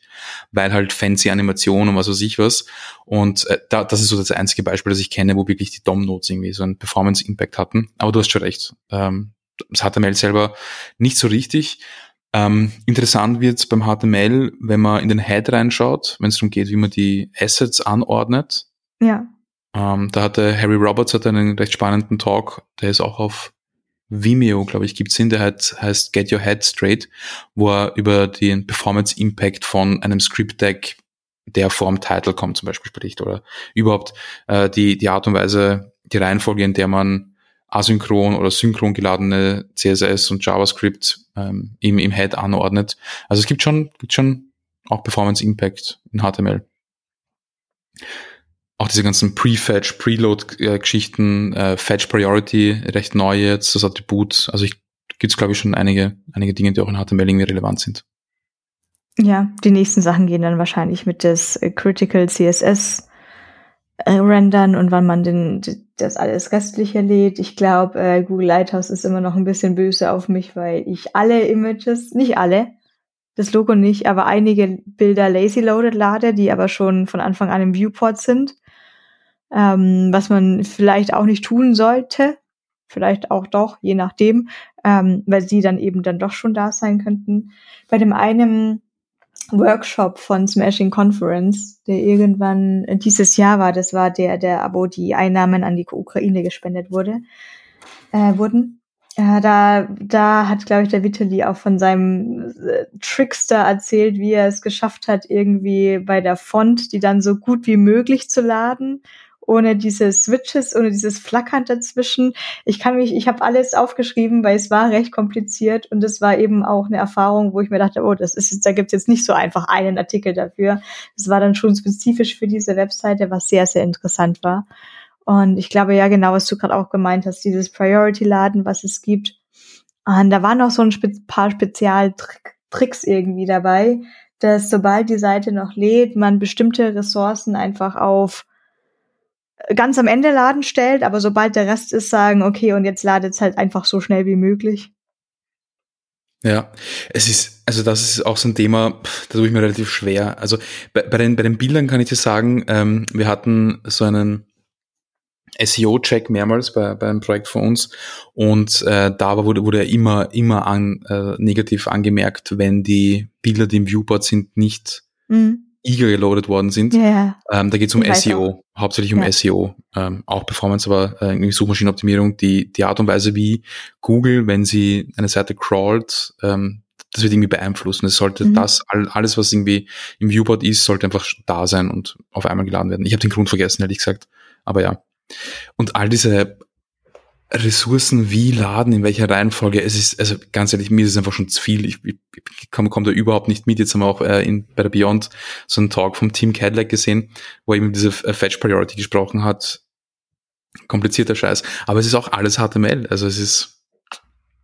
Speaker 3: weil halt fancy Animationen und was weiß ich was. Und äh, da, das ist so das einzige Beispiel, das ich kenne, wo wirklich die DOM-Notes irgendwie so einen Performance-Impact hatten. Aber du hast schon recht. Ähm, das HTML selber nicht so richtig. Ähm, interessant wird beim HTML, wenn man in den Head reinschaut, wenn es darum geht, wie man die Assets anordnet.
Speaker 2: Ja.
Speaker 3: Ähm, da hatte Harry Roberts hat einen recht spannenden Talk, der ist auch auf Vimeo, glaube ich, gibt's hin, der heißt, heißt Get Your Head Straight, wo er über den Performance Impact von einem Script Deck, der vorm Title kommt, zum Beispiel spricht, oder überhaupt äh, die, die Art und Weise, die Reihenfolge, in der man asynchron oder synchron geladene CSS und JavaScript ähm, im, im Head anordnet. Also es gibt schon, gibt schon auch Performance Impact in HTML. Auch diese ganzen Pre-Fetch, Preload-Geschichten, äh, Fetch Priority, recht neu jetzt, das Attribut. Also gibt es, glaube ich, schon einige, einige Dinge, die auch in HTML irgendwie relevant sind.
Speaker 2: Ja, die nächsten Sachen gehen dann wahrscheinlich mit des Critical CSS äh, rendern und wann man den, das alles restliche lädt. Ich glaube, äh, Google Lighthouse ist immer noch ein bisschen böse auf mich, weil ich alle Images, nicht alle, das Logo nicht, aber einige Bilder lazy loaded lade, die aber schon von Anfang an im Viewport sind. Ähm, was man vielleicht auch nicht tun sollte, vielleicht auch doch, je nachdem, ähm, weil sie dann eben dann doch schon da sein könnten. Bei dem einen Workshop von Smashing Conference, der irgendwann dieses Jahr war. Das war der, der Abo die Einnahmen an die Ukraine gespendet wurde, äh, wurden. Äh, da, da hat, glaube ich, der Vitali auch von seinem äh, Trickster erzählt, wie er es geschafft hat, irgendwie bei der Font, die dann so gut wie möglich zu laden ohne diese Switches, ohne dieses Flackern dazwischen. Ich kann mich, ich habe alles aufgeschrieben, weil es war recht kompliziert und es war eben auch eine Erfahrung, wo ich mir dachte, oh, das ist jetzt, da gibt's jetzt nicht so einfach einen Artikel dafür. Es war dann schon spezifisch für diese Webseite, was sehr, sehr interessant war. Und ich glaube ja genau, was du gerade auch gemeint hast, dieses Priority-Laden, was es gibt. Und da waren auch so ein paar Spezialtricks irgendwie dabei, dass sobald die Seite noch lädt, man bestimmte Ressourcen einfach auf ganz am Ende laden stellt, aber sobald der Rest ist, sagen, okay, und jetzt ladet es halt einfach so schnell wie möglich.
Speaker 3: Ja, es ist, also das ist auch so ein Thema, da tue ich mir relativ schwer. Also bei, bei, den, bei den Bildern kann ich dir sagen, ähm, wir hatten so einen SEO-Check mehrmals bei, bei einem Projekt von uns und äh, da wurde, wurde er immer, immer an, äh, negativ angemerkt, wenn die Bilder, die im Viewport sind, nicht mhm eager geloadet worden sind.
Speaker 2: Yeah.
Speaker 3: Ähm, da geht es um SEO, auch. hauptsächlich um ja. SEO, ähm, auch Performance, aber äh, Suchmaschinenoptimierung, die, die Art und Weise, wie Google, wenn sie eine Seite crawlt, ähm, das wird irgendwie beeinflussen. Es sollte mhm. das, alles, was irgendwie im Viewport ist, sollte einfach da sein und auf einmal geladen werden. Ich habe den Grund vergessen, ehrlich gesagt. Aber ja. Und all diese Ressourcen wie laden, in welcher Reihenfolge. Es ist, also ganz ehrlich, mir ist es einfach schon zu viel. Ich, ich, ich komme komm da überhaupt nicht mit. Jetzt haben wir auch äh, in, bei der Beyond so einen Talk vom Team Cadillac gesehen, wo eben diese äh, Fetch Priority gesprochen hat. Komplizierter Scheiß. Aber es ist auch alles HTML. Also es ist,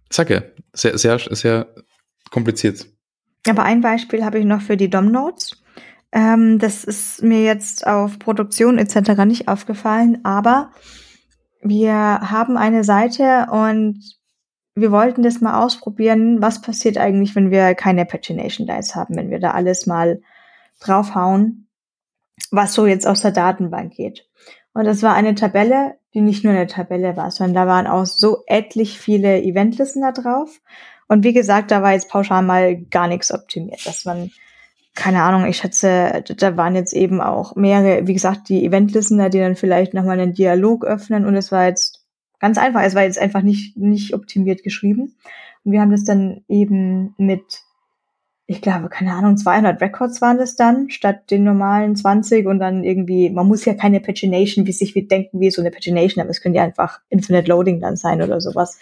Speaker 3: sag ja, sehr, sehr, sehr kompliziert.
Speaker 2: Aber ein Beispiel habe ich noch für die DOM Notes. Ähm, das ist mir jetzt auf Produktion etc. nicht aufgefallen, aber wir haben eine Seite und wir wollten das mal ausprobieren, was passiert eigentlich, wenn wir keine Pagination Dice haben, wenn wir da alles mal draufhauen, was so jetzt aus der Datenbank geht. Und das war eine Tabelle, die nicht nur eine Tabelle war, sondern da waren auch so etlich viele Eventlisten da drauf. Und wie gesagt, da war jetzt pauschal mal gar nichts optimiert, dass man keine Ahnung, ich schätze, da waren jetzt eben auch mehrere, wie gesagt, die Event-Listener, die dann vielleicht nochmal einen Dialog öffnen und es war jetzt ganz einfach, es war jetzt einfach nicht, nicht optimiert geschrieben. Und wir haben das dann eben mit, ich glaube, keine Ahnung, 200 Records waren das dann, statt den normalen 20 und dann irgendwie, man muss ja keine Pagination, wie sich wir denken, wie so eine Pagination, aber es könnte ja einfach Infinite Loading dann sein oder sowas.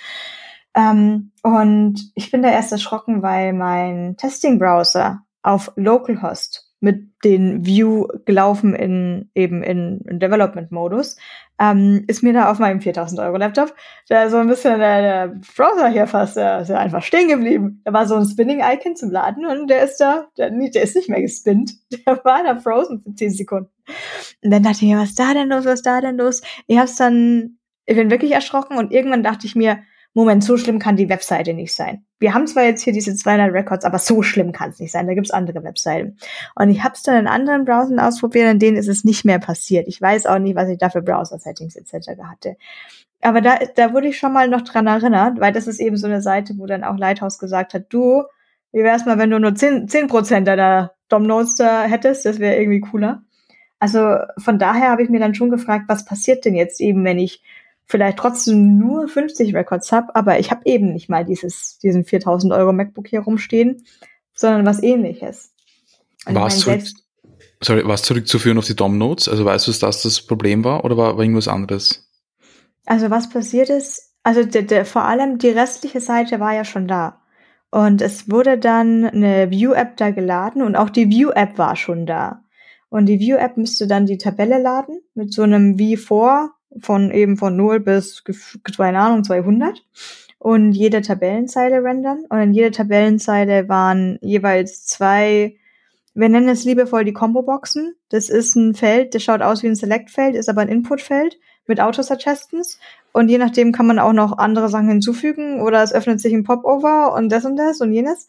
Speaker 2: Ähm, und ich bin da erst erschrocken, weil mein Testing-Browser auf Localhost mit den View gelaufen in eben in, in Development-Modus, ähm, ist mir da auf meinem 4000 Euro Laptop da so ein bisschen der, der Browser hier fast der, der einfach stehen geblieben. Da war so ein Spinning-Icon zum Laden und der ist da, der, der ist nicht mehr gespinnt. Der war da frozen für 10 Sekunden. Und dann dachte ich mir, was ist da denn los, was ist da denn los? Ich hab's dann, ich bin wirklich erschrocken und irgendwann dachte ich mir, Moment, so schlimm kann die Webseite nicht sein. Wir haben zwar jetzt hier diese 200 Records, aber so schlimm kann es nicht sein. Da gibt's andere Webseiten. Und ich habe es dann in anderen Browsern ausprobiert, in denen ist es nicht mehr passiert. Ich weiß auch nicht, was ich da für Browser-Settings etc. hatte. Aber da, da wurde ich schon mal noch dran erinnert, weil das ist eben so eine Seite, wo dann auch Lighthouse gesagt hat, du, wie wär's mal, wenn du nur 10%, 10 deiner DOM-Notes da hättest? Das wäre irgendwie cooler. Also von daher habe ich mir dann schon gefragt, was passiert denn jetzt eben, wenn ich vielleicht trotzdem nur 50 Records habe, aber ich habe eben nicht mal dieses, diesen 4000 Euro MacBook hier rumstehen, sondern was ähnliches.
Speaker 3: War es zurück, sorry, zurückzuführen auf die DOM-Notes? Also weißt du, dass das das Problem war oder war, war irgendwas anderes?
Speaker 2: Also was passiert ist, also der, der, vor allem die restliche Seite war ja schon da. Und es wurde dann eine View-App da geladen und auch die View-App war schon da. Und die View-App müsste dann die Tabelle laden mit so einem V4 von eben von 0 bis, keine Ahnung, 200 und jede Tabellenzeile rendern. Und in jeder Tabellenzeile waren jeweils zwei, wir nennen es liebevoll die Combo-Boxen. Das ist ein Feld, das schaut aus wie ein Select-Feld, ist aber ein Input-Feld mit Auto-Suggestions. Und je nachdem kann man auch noch andere Sachen hinzufügen oder es öffnet sich ein Popover und das und das und jenes.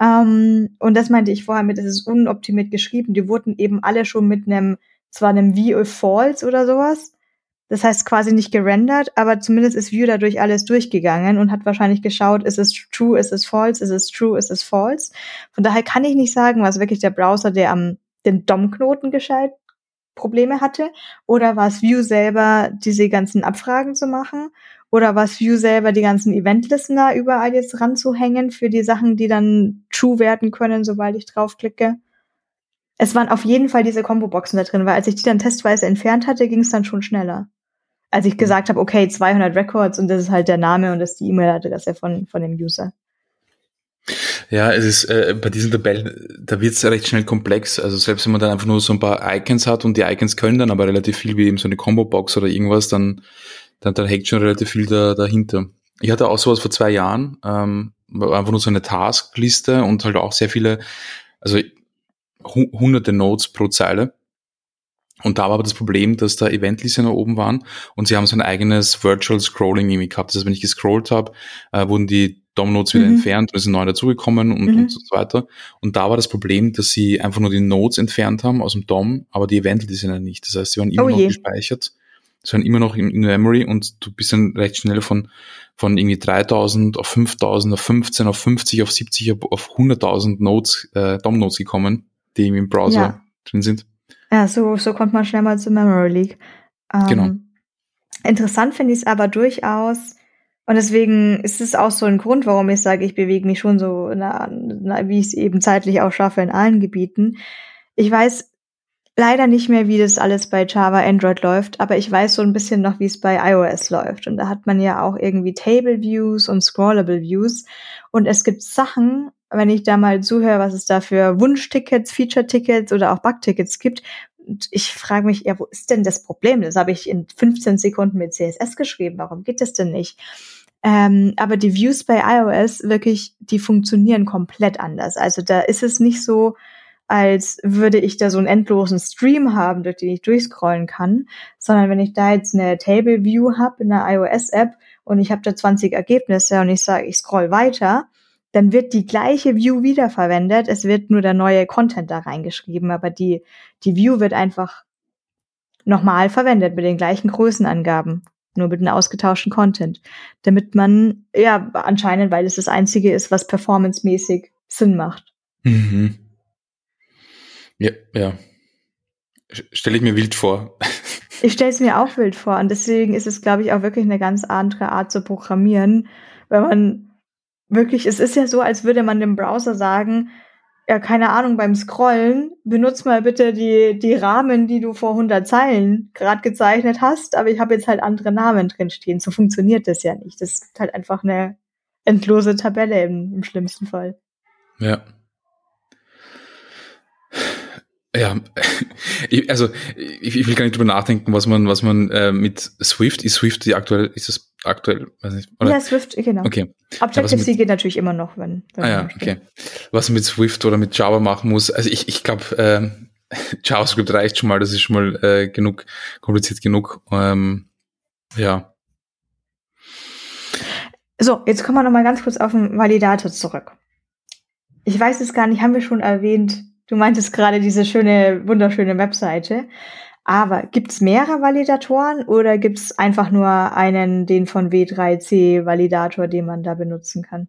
Speaker 2: Um, und das meinte ich vorher mit, es ist unoptimiert geschrieben. Die wurden eben alle schon mit einem, zwar einem View False oder sowas, das heißt quasi nicht gerendert, aber zumindest ist View dadurch alles durchgegangen und hat wahrscheinlich geschaut, ist es true, ist es false, ist es true, ist es false. Von daher kann ich nicht sagen, was wirklich der Browser, der am den DOM-Knoten gescheit Probleme hatte, oder war es View selber, diese ganzen Abfragen zu machen, oder war es View selber, die ganzen Event-Listener überall jetzt ranzuhängen für die Sachen, die dann true werden können, sobald ich draufklicke. Es waren auf jeden Fall diese Combo-Boxen da drin, weil als ich die dann testweise entfernt hatte, ging es dann schon schneller als ich gesagt habe, okay, 200 Records und das ist halt der Name und das ist die E-Mail-Adresse von, von dem User.
Speaker 3: Ja, es ist äh, bei diesen Tabellen, da wird es recht schnell komplex. Also selbst wenn man dann einfach nur so ein paar Icons hat und die Icons können dann aber relativ viel wie eben so eine Combo-Box oder irgendwas, dann, dann, dann hängt schon relativ viel da, dahinter. Ich hatte auch sowas vor zwei Jahren, ähm, einfach nur so eine Taskliste und halt auch sehr viele, also hunderte Notes pro Zeile. Und da war aber das Problem, dass da Eventliste nach oben waren und sie haben so ein eigenes Virtual Scrolling irgendwie gehabt. Das heißt, wenn ich gescrollt habe, äh, wurden die DOM-Notes wieder mhm. entfernt und sind neue dazugekommen und, mhm. und so weiter. Und da war das Problem, dass sie einfach nur die Notes entfernt haben aus dem DOM, aber die Eventliste nicht. Das heißt, sie waren immer oh noch gespeichert. Sie waren immer noch in, in Memory und du bist dann recht schnell von, von irgendwie 3000 auf 5000 auf 15 auf 50 auf 70 auf 100.000 Notes, äh, DOM-Notes gekommen, die im Browser ja. drin sind.
Speaker 2: Ja, so, so kommt man schnell mal zu Memory Leak. Ähm, genau. Interessant finde ich es aber durchaus, und deswegen ist es auch so ein Grund, warum ich sage, ich bewege mich schon so, na, na, wie ich es eben zeitlich auch schaffe in allen Gebieten. Ich weiß leider nicht mehr, wie das alles bei Java Android läuft, aber ich weiß so ein bisschen noch, wie es bei iOS läuft. Und da hat man ja auch irgendwie Table Views und Scrollable Views. Und es gibt Sachen, wenn ich da mal zuhöre, was es da für Wunschtickets, Feature-Tickets oder auch Bug-Tickets gibt. Und ich frage mich, ja, wo ist denn das Problem? Das habe ich in 15 Sekunden mit CSS geschrieben. Warum geht das denn nicht? Ähm, aber die Views bei iOS wirklich, die funktionieren komplett anders. Also da ist es nicht so, als würde ich da so einen endlosen Stream haben, durch den ich durchscrollen kann, sondern wenn ich da jetzt eine Table View habe in einer iOS-App und ich habe da 20 Ergebnisse und ich sage, ich scroll weiter, dann wird die gleiche View wiederverwendet. Es wird nur der neue Content da reingeschrieben, aber die, die View wird einfach nochmal verwendet mit den gleichen Größenangaben, nur mit einem ausgetauschten Content, damit man, ja, anscheinend, weil es das einzige ist, was performancemäßig Sinn macht.
Speaker 3: Mhm. Ja, ja. Stelle ich mir wild vor.
Speaker 2: Ich stelle es mir auch wild vor und deswegen ist es, glaube ich, auch wirklich eine ganz andere Art zu programmieren, wenn man wirklich, es ist ja so, als würde man dem Browser sagen, ja, keine Ahnung, beim Scrollen, benutz mal bitte die, die Rahmen, die du vor 100 Zeilen gerade gezeichnet hast, aber ich habe jetzt halt andere Namen drinstehen. So funktioniert das ja nicht. Das ist halt einfach eine endlose Tabelle im, im schlimmsten Fall.
Speaker 3: Ja. Ja, also ich, ich, will gar nicht drüber nachdenken, was man, was man äh, mit Swift, ist Swift die aktuell, ist das aktuell, weiß nicht,
Speaker 2: oder? Ja, Swift, genau.
Speaker 3: Okay.
Speaker 2: Objective-C geht natürlich immer noch, wenn,
Speaker 3: wenn Ah ja, okay. Was man mit Swift oder mit Java machen muss, also ich, ich glaube, äh, JavaScript reicht schon mal, das ist schon mal äh, genug, kompliziert genug. Ähm, ja.
Speaker 2: So, jetzt kommen wir noch mal ganz kurz auf den Validator zurück. Ich weiß es gar nicht, haben wir schon erwähnt, Du meintest gerade diese schöne, wunderschöne Webseite. Aber gibt's mehrere Validatoren oder gibt's einfach nur einen, den von W3C-Validator, den man da benutzen kann?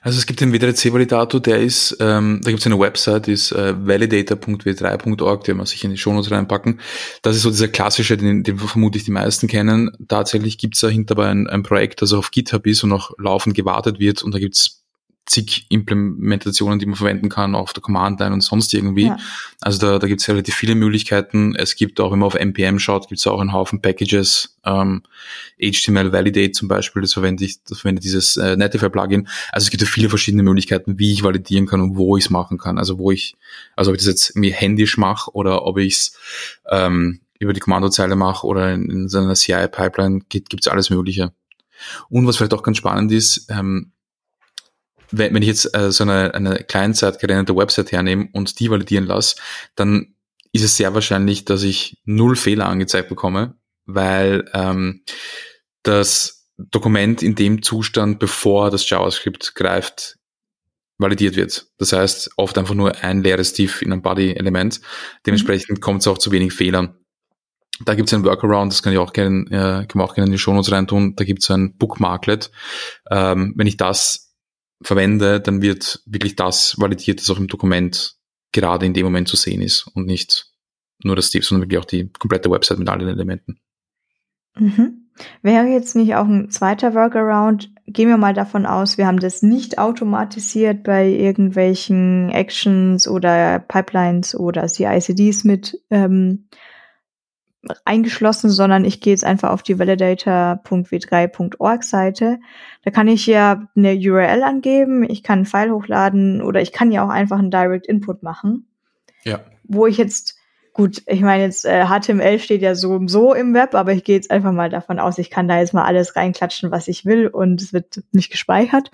Speaker 3: Also es gibt den W3C-Validator, der ist, ähm, da gibt's eine Website, die ist äh, validator.w3.org, die wir sich in die Shownotes reinpacken. Das ist so dieser klassische, den, den vermutlich die meisten kennen. Tatsächlich gibt's dahinter aber ein, ein Projekt, das auf GitHub ist und noch laufend gewartet wird und da gibt's zig Implementationen, die man verwenden kann auf der Command-Line und sonst irgendwie. Ja. Also da, da gibt es relativ viele Möglichkeiten. Es gibt auch, wenn man auf NPM schaut, gibt es auch einen Haufen Packages. Ähm, HTML Validate zum Beispiel, das verwende ich, das verwende dieses äh, Netlify-Plugin. Also es gibt ja viele verschiedene Möglichkeiten, wie ich validieren kann und wo ich es machen kann. Also wo ich, also ob ich das jetzt irgendwie händisch mache oder ob ich es ähm, über die Kommandozeile mache oder in, in so einer CI-Pipeline, gibt es alles Mögliche. Und was vielleicht auch ganz spannend ist, ähm, wenn, wenn ich jetzt äh, so eine, eine Client-Side gerenderte Website hernehme und die validieren lasse, dann ist es sehr wahrscheinlich, dass ich null Fehler angezeigt bekomme, weil ähm, das Dokument in dem Zustand, bevor das JavaScript greift, validiert wird. Das heißt, oft einfach nur ein leeres Div in einem Body-Element. Dementsprechend mhm. kommt es auch zu wenig Fehlern. Da gibt es einen Workaround, das kann ich auch gerne, äh, kann man auch gerne in die Shownotes reintun. Da gibt es ein Bookmarklet. Ähm, wenn ich das verwende, dann wird wirklich das validiert, das auch im Dokument gerade in dem Moment zu sehen ist und nicht nur das Div, sondern wirklich auch die komplette Website mit allen Elementen.
Speaker 2: Mhm. Wäre jetzt nicht auch ein zweiter Workaround, gehen wir mal davon aus, wir haben das nicht automatisiert bei irgendwelchen Actions oder Pipelines oder CICDs mit ähm, eingeschlossen, sondern ich gehe jetzt einfach auf die validator.w3.org Seite. Da kann ich ja eine URL angeben, ich kann einen File hochladen oder ich kann ja auch einfach einen Direct Input machen.
Speaker 3: Ja.
Speaker 2: Wo ich jetzt, gut, ich meine jetzt äh, HTML steht ja so so im Web, aber ich gehe jetzt einfach mal davon aus, ich kann da jetzt mal alles reinklatschen, was ich will und es wird nicht gespeichert.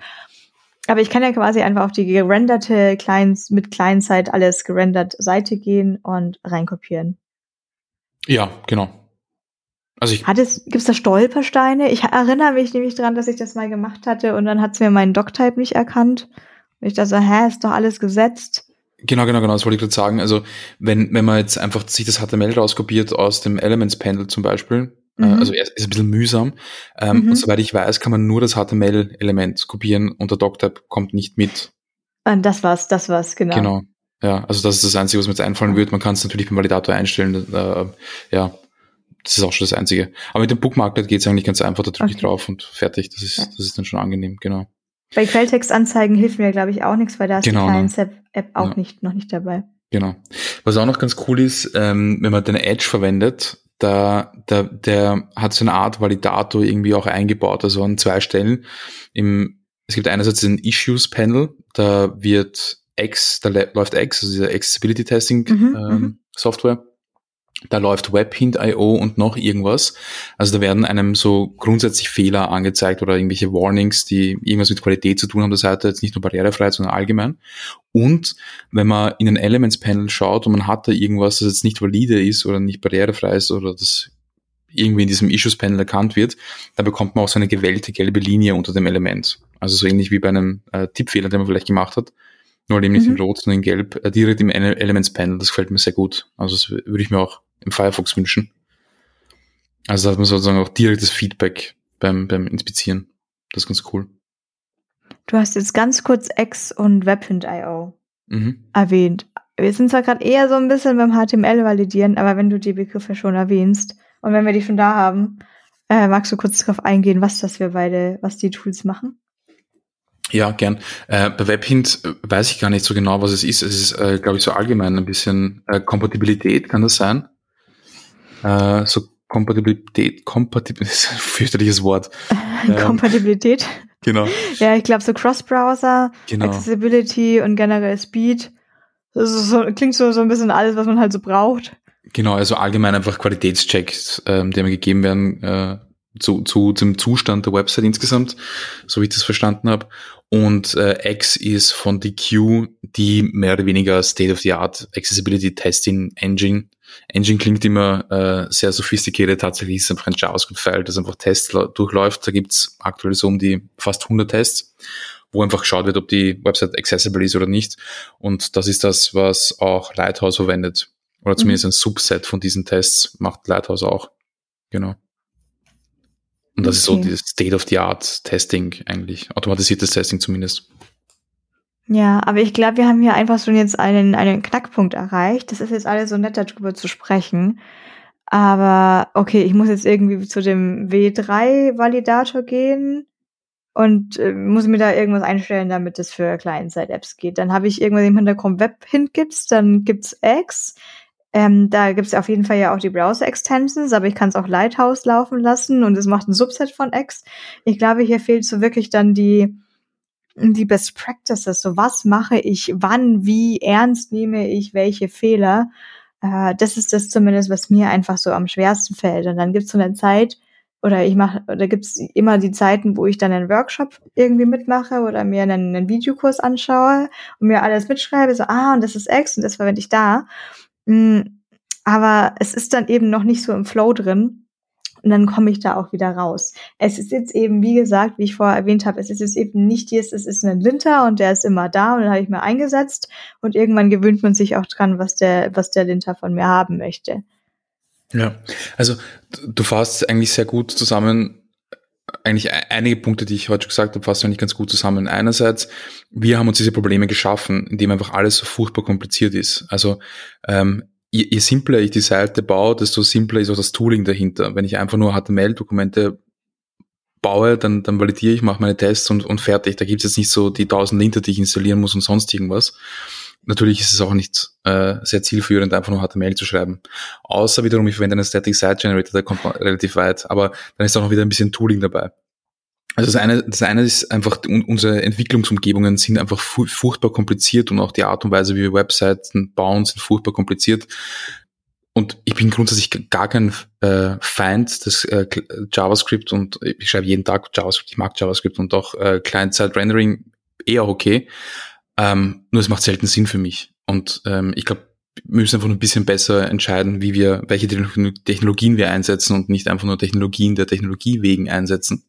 Speaker 2: Aber ich kann ja quasi einfach auf die gerenderte Clients mit Client-Side alles gerendert Seite gehen und reinkopieren.
Speaker 3: Ja, genau.
Speaker 2: Also ich Hat es, gibt's da Stolpersteine? Ich erinnere mich nämlich dran, dass ich das mal gemacht hatte und dann hat's mir meinen Doctype nicht erkannt. Und ich dachte so, hä, ist doch alles gesetzt.
Speaker 3: Genau, genau, genau, das wollte ich gerade sagen. Also wenn, wenn man jetzt einfach sich das HTML rauskopiert aus dem Elements Panel zum Beispiel, äh, mhm. also ist ein bisschen mühsam. Ähm, mhm. Und soweit ich weiß, kann man nur das HTML-Element kopieren und der Doctype kommt nicht mit.
Speaker 2: Und das war's, das war's, genau.
Speaker 3: Genau. Ja, also das ist das Einzige, was mir jetzt einfallen würde. Man kann es natürlich beim Validator einstellen. Äh, ja, das ist auch schon das Einzige. Aber mit dem Bookmarklet geht es eigentlich ganz einfach. Da drücke okay. ich drauf und fertig. Das ist, ja. das ist dann schon angenehm, genau.
Speaker 2: Bei Quelltextanzeigen hilft mir, glaube ich, auch nichts, weil da ist genau, die Clients-App auch ja. nicht, noch nicht dabei.
Speaker 3: Genau. Was auch noch ganz cool ist, ähm, wenn man den Edge verwendet, da, da, der hat so eine Art Validator irgendwie auch eingebaut, also an zwei Stellen. Im, es gibt einerseits den Issues-Panel, da wird X, da läuft X, also diese Accessibility Testing mhm, ähm, mhm. Software. Da läuft WebHint.io und noch irgendwas. Also da werden einem so grundsätzlich Fehler angezeigt oder irgendwelche Warnings, die irgendwas mit Qualität zu tun haben, der Seite jetzt nicht nur barrierefrei, sondern allgemein. Und wenn man in den Elements Panel schaut und man hat da irgendwas, das jetzt nicht valide ist oder nicht barrierefrei ist oder das irgendwie in diesem Issues Panel erkannt wird, dann bekommt man auch so eine gewählte gelbe Linie unter dem Element. Also so ähnlich wie bei einem äh, Tippfehler, den man vielleicht gemacht hat. Nur eben nicht mhm. in Rot, sondern in Gelb, äh, direkt im Elements Panel. Das gefällt mir sehr gut. Also das würde ich mir auch im Firefox wünschen. Also da hat man sozusagen auch direktes Feedback beim, beim Inspizieren. Das ist ganz cool.
Speaker 2: Du hast jetzt ganz kurz X und Webhint.io mhm. erwähnt. Wir sind zwar gerade eher so ein bisschen beim HTML validieren, aber wenn du die Begriffe schon erwähnst und wenn wir die schon da haben, äh, magst du kurz darauf eingehen, was das wir beide, was die Tools machen?
Speaker 3: Ja, gern. Äh, bei WebHint weiß ich gar nicht so genau, was es ist. Es ist, äh, glaube ich, so allgemein ein bisschen äh, Kompatibilität, kann das sein? Äh, so Kompatibilität, Kompatibilität, ist ein fürchterliches Wort.
Speaker 2: Ähm, Kompatibilität?
Speaker 3: Genau.
Speaker 2: Ja, ich glaube so Cross-Browser, genau. Accessibility und generell Speed. Das so, klingt so, so ein bisschen alles, was man halt so braucht.
Speaker 3: Genau, also allgemein einfach Qualitätschecks, ähm, die mir gegeben werden äh, zu, zu zum Zustand der Website insgesamt, so wie ich das verstanden habe. Und äh, X ist von DQ die mehr oder weniger State-of-the-Art Accessibility Testing Engine. Engine klingt immer äh, sehr sophisticated, tatsächlich ist es einfach ein JavaScript-File, das einfach Tests durchläuft. Da gibt's aktuell so um die fast 100 Tests wo einfach geschaut wird, ob die Website accessible ist oder nicht. Und das ist das, was auch Lighthouse verwendet. Oder zumindest mhm. ein Subset von diesen Tests macht Lighthouse auch. Genau. Und das okay. ist so das State-of-the-Art-Testing eigentlich, automatisiertes Testing zumindest.
Speaker 2: Ja, aber ich glaube, wir haben hier einfach schon jetzt einen, einen Knackpunkt erreicht. Das ist jetzt alles so nett, darüber zu sprechen. Aber okay, ich muss jetzt irgendwie zu dem W3-Validator gehen und äh, muss mir da irgendwas einstellen, damit es für Client-Side-Apps geht. Dann habe ich irgendwas im Hintergrund Web-Hint-Gibts, dann gibt's X. Ähm, da gibt's auf jeden Fall ja auch die Browser-Extensions, aber ich kann es auch Lighthouse laufen lassen und es macht ein Subset von X. Ich glaube, hier fehlt so wirklich dann die, die Best Practices. So was mache ich, wann, wie ernst nehme ich welche Fehler. Äh, das ist das zumindest, was mir einfach so am schwersten fällt. Und dann gibt's so eine Zeit, oder ich mache, da gibt's immer die Zeiten, wo ich dann einen Workshop irgendwie mitmache oder mir einen, einen Videokurs anschaue und mir alles mitschreibe, so, ah, und das ist X und das verwende ich da. Mm, aber es ist dann eben noch nicht so im Flow drin. Und dann komme ich da auch wieder raus. Es ist jetzt eben, wie gesagt, wie ich vorher erwähnt habe, es ist jetzt eben nicht jetzt, es ist ein Linter und der ist immer da und den habe ich mir eingesetzt und irgendwann gewöhnt man sich auch dran, was der, was der Linter von mir haben möchte.
Speaker 3: Ja, also du fasst eigentlich sehr gut zusammen, eigentlich e-, einige Punkte, die ich heute schon gesagt habe, fassen eigentlich ganz gut zusammen. Einerseits, wir haben uns diese Probleme geschaffen, indem einfach alles so furchtbar kompliziert ist. Also ähm, je, je simpler ich die Seite baue, desto simpler ist auch das Tooling dahinter. Wenn ich einfach nur HTML-Dokumente baue, dann, dann validiere ich, mache meine Tests und, und fertig. Da gibt es jetzt nicht so die tausend Linter, die ich installieren muss und sonst irgendwas. Natürlich ist es auch nicht äh, sehr zielführend, einfach nur HTML zu schreiben. Außer wiederum, ich verwende einen Static Site Generator, der kommt relativ weit, aber dann ist auch noch wieder ein bisschen Tooling dabei. Also das eine, das eine ist einfach, unsere Entwicklungsumgebungen sind einfach furchtbar kompliziert und auch die Art und Weise, wie wir Webseiten bauen, sind furchtbar kompliziert. Und ich bin grundsätzlich gar kein äh, Feind des äh, JavaScript und ich schreibe jeden Tag JavaScript, ich mag JavaScript und auch äh, Client-Side-Rendering eher okay. Ähm, nur es macht selten Sinn für mich. Und ähm, ich glaube, wir müssen einfach ein bisschen besser entscheiden, wie wir, welche Technologien wir einsetzen und nicht einfach nur Technologien der Technologie wegen einsetzen.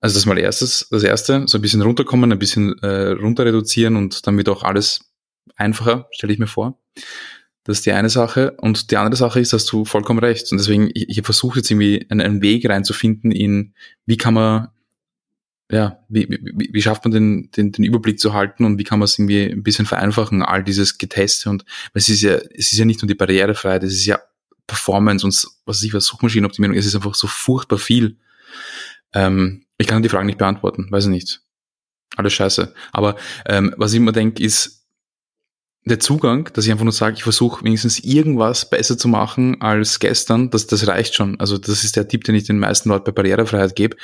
Speaker 3: Also das mal erstes, das erste, so ein bisschen runterkommen, ein bisschen äh, runter reduzieren und dann wird auch alles einfacher, stelle ich mir vor. Das ist die eine Sache. Und die andere Sache ist, dass du vollkommen recht. Und deswegen, ich, ich versuche jetzt irgendwie einen, einen Weg reinzufinden in, wie kann man ja, wie, wie, wie schafft man den, den, den Überblick zu halten und wie kann man es irgendwie ein bisschen vereinfachen, all dieses Geteste und es ist ja, es ist ja nicht nur die Barrierefreiheit, es ist ja Performance und was weiß ich was, Suchmaschinenoptimierung, es ist einfach so furchtbar viel. Ähm, ich kann die Frage nicht beantworten, weiß ich nicht. Alles scheiße. Aber ähm, was ich immer denke, ist der Zugang, dass ich einfach nur sage, ich versuche wenigstens irgendwas besser zu machen als gestern, das, das reicht schon. Also das ist der Tipp, den ich den meisten Leuten bei Barrierefreiheit gebe.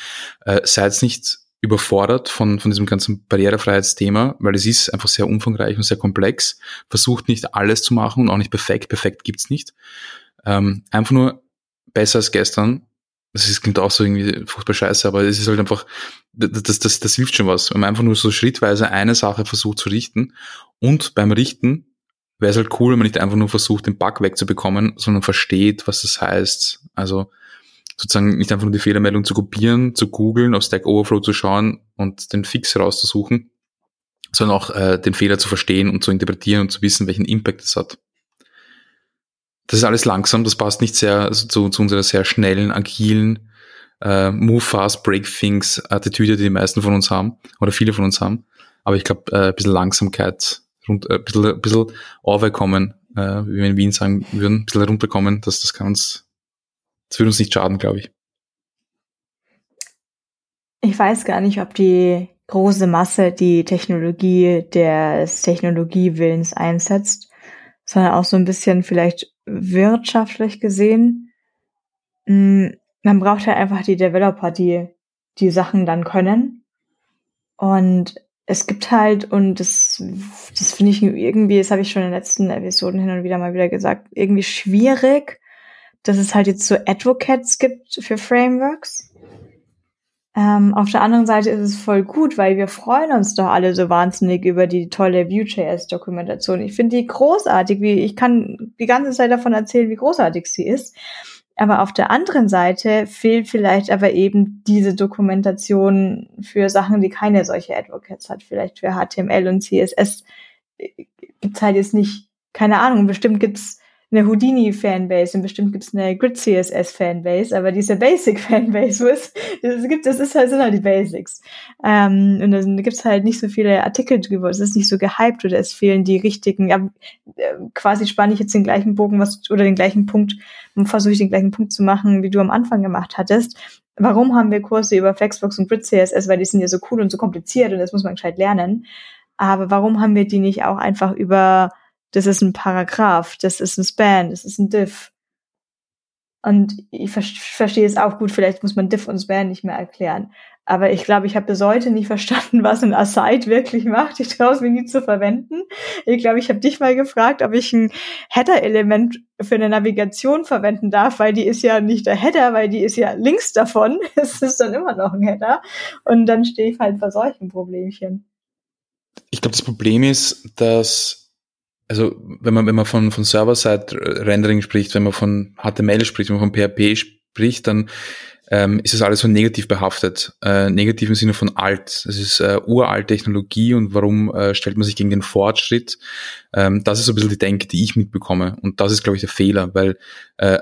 Speaker 3: Äh, seid nicht überfordert von, von diesem ganzen Barrierefreiheitsthema, weil es ist einfach sehr umfangreich und sehr komplex. Versucht nicht alles zu machen und auch nicht perfekt. Perfekt gibt's nicht. Ähm, einfach nur besser als gestern. Das ist, klingt auch so irgendwie furchtbar scheiße, aber es ist halt einfach, das, das, das, das hilft schon was. Wenn man einfach nur so schrittweise eine Sache versucht zu richten und beim Richten wäre es halt cool, wenn man nicht einfach nur versucht, den Bug wegzubekommen, sondern versteht, was das heißt. Also sozusagen nicht einfach nur die Fehlermeldung zu kopieren, zu googeln, auf Stack Overflow zu schauen und den Fix rauszusuchen, sondern auch äh, den Fehler zu verstehen und zu interpretieren und zu wissen, welchen Impact es hat. Das ist alles langsam, das passt nicht sehr also zu, zu unserer sehr schnellen, agilen, äh, Move fast, break things Attitüde, die die meisten von uns haben oder viele von uns haben. Aber ich glaube, äh, ein bisschen Langsamkeit, rund, äh, ein bisschen, ein bisschen aufkommen, äh, wie wir in Wien sagen würden, ein bisschen runterkommen, das, das kann uns das würde uns nicht schaden, glaube ich.
Speaker 2: Ich weiß gar nicht, ob die große Masse die Technologie des Technologiewillens einsetzt, sondern auch so ein bisschen vielleicht wirtschaftlich gesehen. Hm, man braucht ja einfach die Developer, die die Sachen dann können. Und es gibt halt, und das, das finde ich irgendwie, das habe ich schon in den letzten Episoden hin und wieder mal wieder gesagt, irgendwie schwierig, dass es halt jetzt so Advocates gibt für Frameworks. Ähm, auf der anderen Seite ist es voll gut, weil wir freuen uns doch alle so wahnsinnig über die tolle Vue.js-Dokumentation. Ich finde die großartig, wie ich kann die ganze Zeit davon erzählen, wie großartig sie ist. Aber auf der anderen Seite fehlt vielleicht aber eben diese Dokumentation für Sachen, die keine solche Advocates hat. Vielleicht für HTML und CSS gibt's halt jetzt nicht, keine Ahnung, bestimmt gibt's eine Houdini-Fanbase und bestimmt gibt's eine Grid-CSS-Fanbase, aber diese Basic-Fanbase, wo es das gibt, das ist halt, sind halt die Basics. Ähm, und dann gibt's halt nicht so viele Artikel drüber, es ist nicht so gehypt oder es fehlen die richtigen, ja, äh, quasi spanne ich jetzt den gleichen Bogen was, oder den gleichen Punkt versuche ich den gleichen Punkt zu machen, wie du am Anfang gemacht hattest. Warum haben wir Kurse über Flexbox und Grid-CSS? Weil die sind ja so cool und so kompliziert und das muss man gescheit lernen. Aber warum haben wir die nicht auch einfach über das ist ein Paragraph, das ist ein Span, das ist ein Diff. Und ich ver verstehe es auch gut, vielleicht muss man Diff und Span nicht mehr erklären. Aber ich glaube, ich habe bis heute nicht verstanden, was ein Aside wirklich macht. Ich traue es mir nie zu verwenden. Ich glaube, ich habe dich mal gefragt, ob ich ein Header-Element für eine Navigation verwenden darf, weil die ist ja nicht der Header, weil die ist ja links davon. Es ist dann immer noch ein Header. Und dann stehe ich halt vor solchen Problemchen.
Speaker 3: Ich glaube, das Problem ist, dass also wenn man, wenn man von, von Server-Side-Rendering spricht, wenn man von HTML spricht, wenn man von PHP spricht, dann ähm, ist das alles so negativ behaftet. Äh, negativ im Sinne von alt. Das ist äh, uralt Technologie und warum äh, stellt man sich gegen den Fortschritt? Ähm, das ist so ein bisschen die Denke, die ich mitbekomme. Und das ist, glaube ich, der Fehler, weil äh,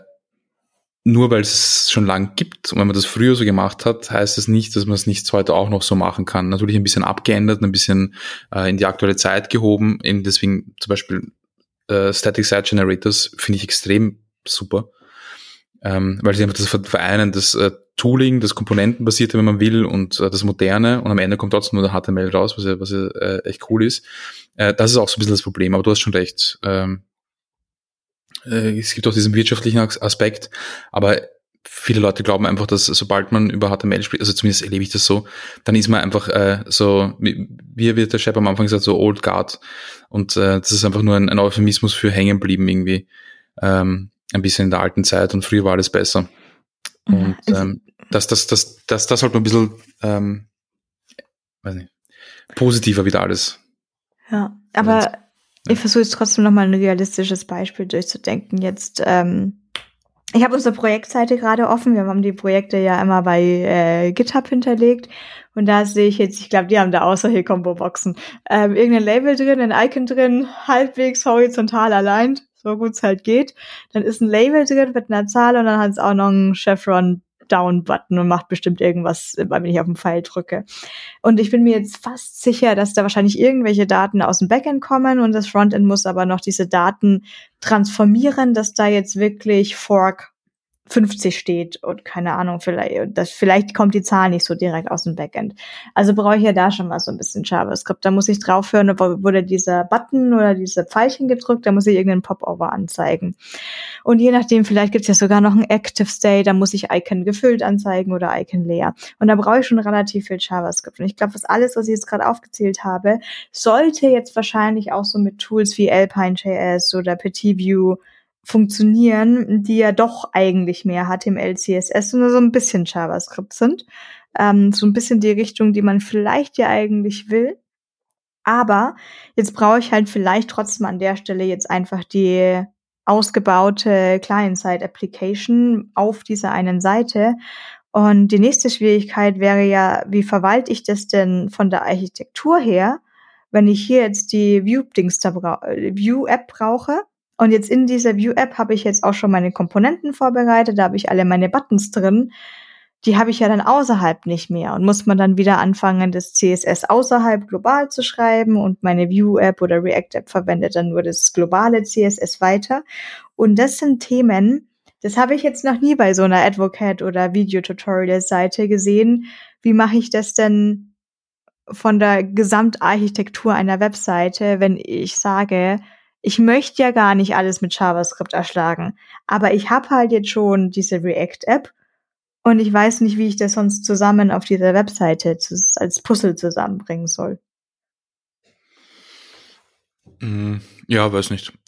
Speaker 3: nur weil es schon lang gibt und wenn man das früher so gemacht hat, heißt das nicht, dass man es nicht heute auch noch so machen kann. Natürlich ein bisschen abgeändert, ein bisschen äh, in die aktuelle Zeit gehoben. Eben deswegen zum Beispiel äh, Static Site Generators finde ich extrem super, ähm, weil sie einfach das vereinen, das äh, Tooling, das Komponentenbasierte, wenn man will, und äh, das Moderne und am Ende kommt trotzdem nur der HTML raus, was ja, was ja äh, echt cool ist. Äh, das ist auch so ein bisschen das Problem, aber du hast schon recht. Ähm, äh, es gibt auch diesen wirtschaftlichen Aspekt, aber viele Leute glauben einfach, dass sobald man über HTML spricht, also zumindest erlebe ich das so, dann ist man einfach äh, so, wie wird der Chef am Anfang gesagt, so Old Guard. Und äh, das ist einfach nur ein, ein Euphemismus für hängen blieben irgendwie. Ähm, ein bisschen in der alten Zeit und früher war alles besser. Und ähm, das, das, das, das, das sollte man ein bisschen, ähm, weiß nicht, positiver wieder alles.
Speaker 2: Ja, aber ich versuche jetzt trotzdem nochmal ein realistisches Beispiel durchzudenken. Jetzt, ähm, ich habe unsere Projektseite gerade offen. Wir haben die Projekte ja immer bei äh, GitHub hinterlegt. Und da sehe ich jetzt, ich glaube, die haben da außer hier Combo-Boxen. Ähm, irgendein Label drin, ein Icon drin, halbwegs horizontal allein, so gut es halt geht. Dann ist ein Label drin mit einer Zahl und dann hat es auch noch ein Chevron Down-Button und macht bestimmt irgendwas, wenn ich auf den Pfeil drücke. Und ich bin mir jetzt fast sicher, dass da wahrscheinlich irgendwelche Daten aus dem Backend kommen und das Frontend muss aber noch diese Daten transformieren, dass da jetzt wirklich Fork 50 steht und keine Ahnung, vielleicht, das, vielleicht kommt die Zahl nicht so direkt aus dem Backend. Also brauche ich ja da schon mal so ein bisschen JavaScript. Da muss ich draufhören, wurde dieser Button oder diese Pfeilchen gedrückt, da muss ich irgendeinen Popover anzeigen. Und je nachdem, vielleicht gibt es ja sogar noch ein Active State, da muss ich Icon gefüllt anzeigen oder Icon leer. Und da brauche ich schon relativ viel JavaScript. Und ich glaube, was alles, was ich jetzt gerade aufgezählt habe, sollte jetzt wahrscheinlich auch so mit Tools wie Alpine.js oder Petit View funktionieren, die ja doch eigentlich mehr HTML, CSS und so ein bisschen JavaScript sind. Ähm, so ein bisschen die Richtung, die man vielleicht ja eigentlich will. Aber jetzt brauche ich halt vielleicht trotzdem an der Stelle jetzt einfach die ausgebaute Client-Side-Application auf dieser einen Seite. Und die nächste Schwierigkeit wäre ja, wie verwalte ich das denn von der Architektur her, wenn ich hier jetzt die View-Dings da View-App brauche und jetzt in dieser View-App habe ich jetzt auch schon meine Komponenten vorbereitet, da habe ich alle meine Buttons drin. Die habe ich ja dann außerhalb nicht mehr und muss man dann wieder anfangen, das CSS außerhalb global zu schreiben und meine View-App oder React-App verwendet dann nur das globale CSS weiter. Und das sind Themen, das habe ich jetzt noch nie bei so einer Advocate oder Video-Tutorial-Seite gesehen. Wie mache ich das denn von der Gesamtarchitektur einer Webseite, wenn ich sage, ich möchte ja gar nicht alles mit JavaScript erschlagen, aber ich habe halt jetzt schon diese React-App und ich weiß nicht, wie ich das sonst zusammen auf dieser Webseite als Puzzle zusammenbringen soll.
Speaker 3: Mm, ja, weiß nicht.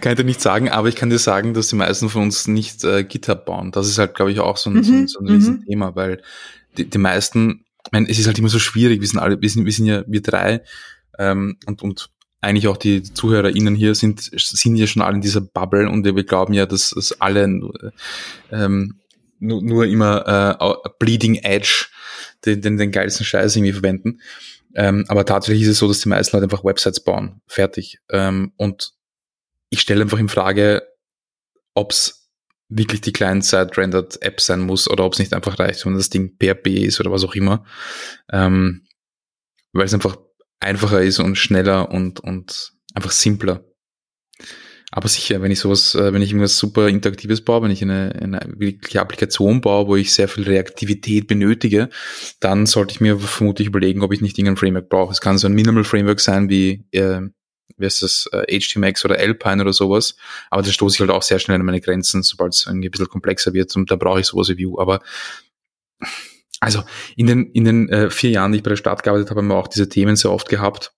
Speaker 3: kann ich dir nicht sagen, aber ich kann dir sagen, dass die meisten von uns nicht äh, GitHub bauen. Das ist halt, glaube ich, auch so ein, mhm. so ein, so ein Riesenthema, weil die, die meisten, ich meine, es ist halt immer so schwierig, wir sind alle, wir sind, wir sind ja, wir drei, ähm, und, und eigentlich auch die ZuhörerInnen hier sind, sind ja schon alle in dieser Bubble und wir glauben ja, dass, dass alle ähm, nur, nur immer äh, Bleeding Edge den, den, den geilsten Scheiß irgendwie verwenden. Ähm, aber tatsächlich ist es so, dass die meisten Leute einfach Websites bauen. Fertig. Ähm, und ich stelle einfach in Frage, ob es wirklich die Client-Side-Rendered App sein muss oder ob es nicht einfach reicht, wenn das Ding PHP ist oder was auch immer. Ähm, weil es einfach einfacher ist und schneller und, und einfach simpler. Aber sicher, wenn ich sowas, äh, wenn ich irgendwas super Interaktives baue, wenn ich eine, eine wirkliche Applikation baue, wo ich sehr viel Reaktivität benötige, dann sollte ich mir vermutlich überlegen, ob ich nicht irgendein Framework brauche. Es kann so ein Minimal Framework sein wie, äh, wie heißt das, äh, HTMX oder Alpine oder sowas. Aber da stoße ich halt auch sehr schnell an meine Grenzen, sobald es ein bisschen komplexer wird und da brauche ich sowas wie Vue. Aber also in den, in den äh, vier Jahren, die ich bei der Stadt gearbeitet habe, haben wir auch diese Themen sehr oft gehabt.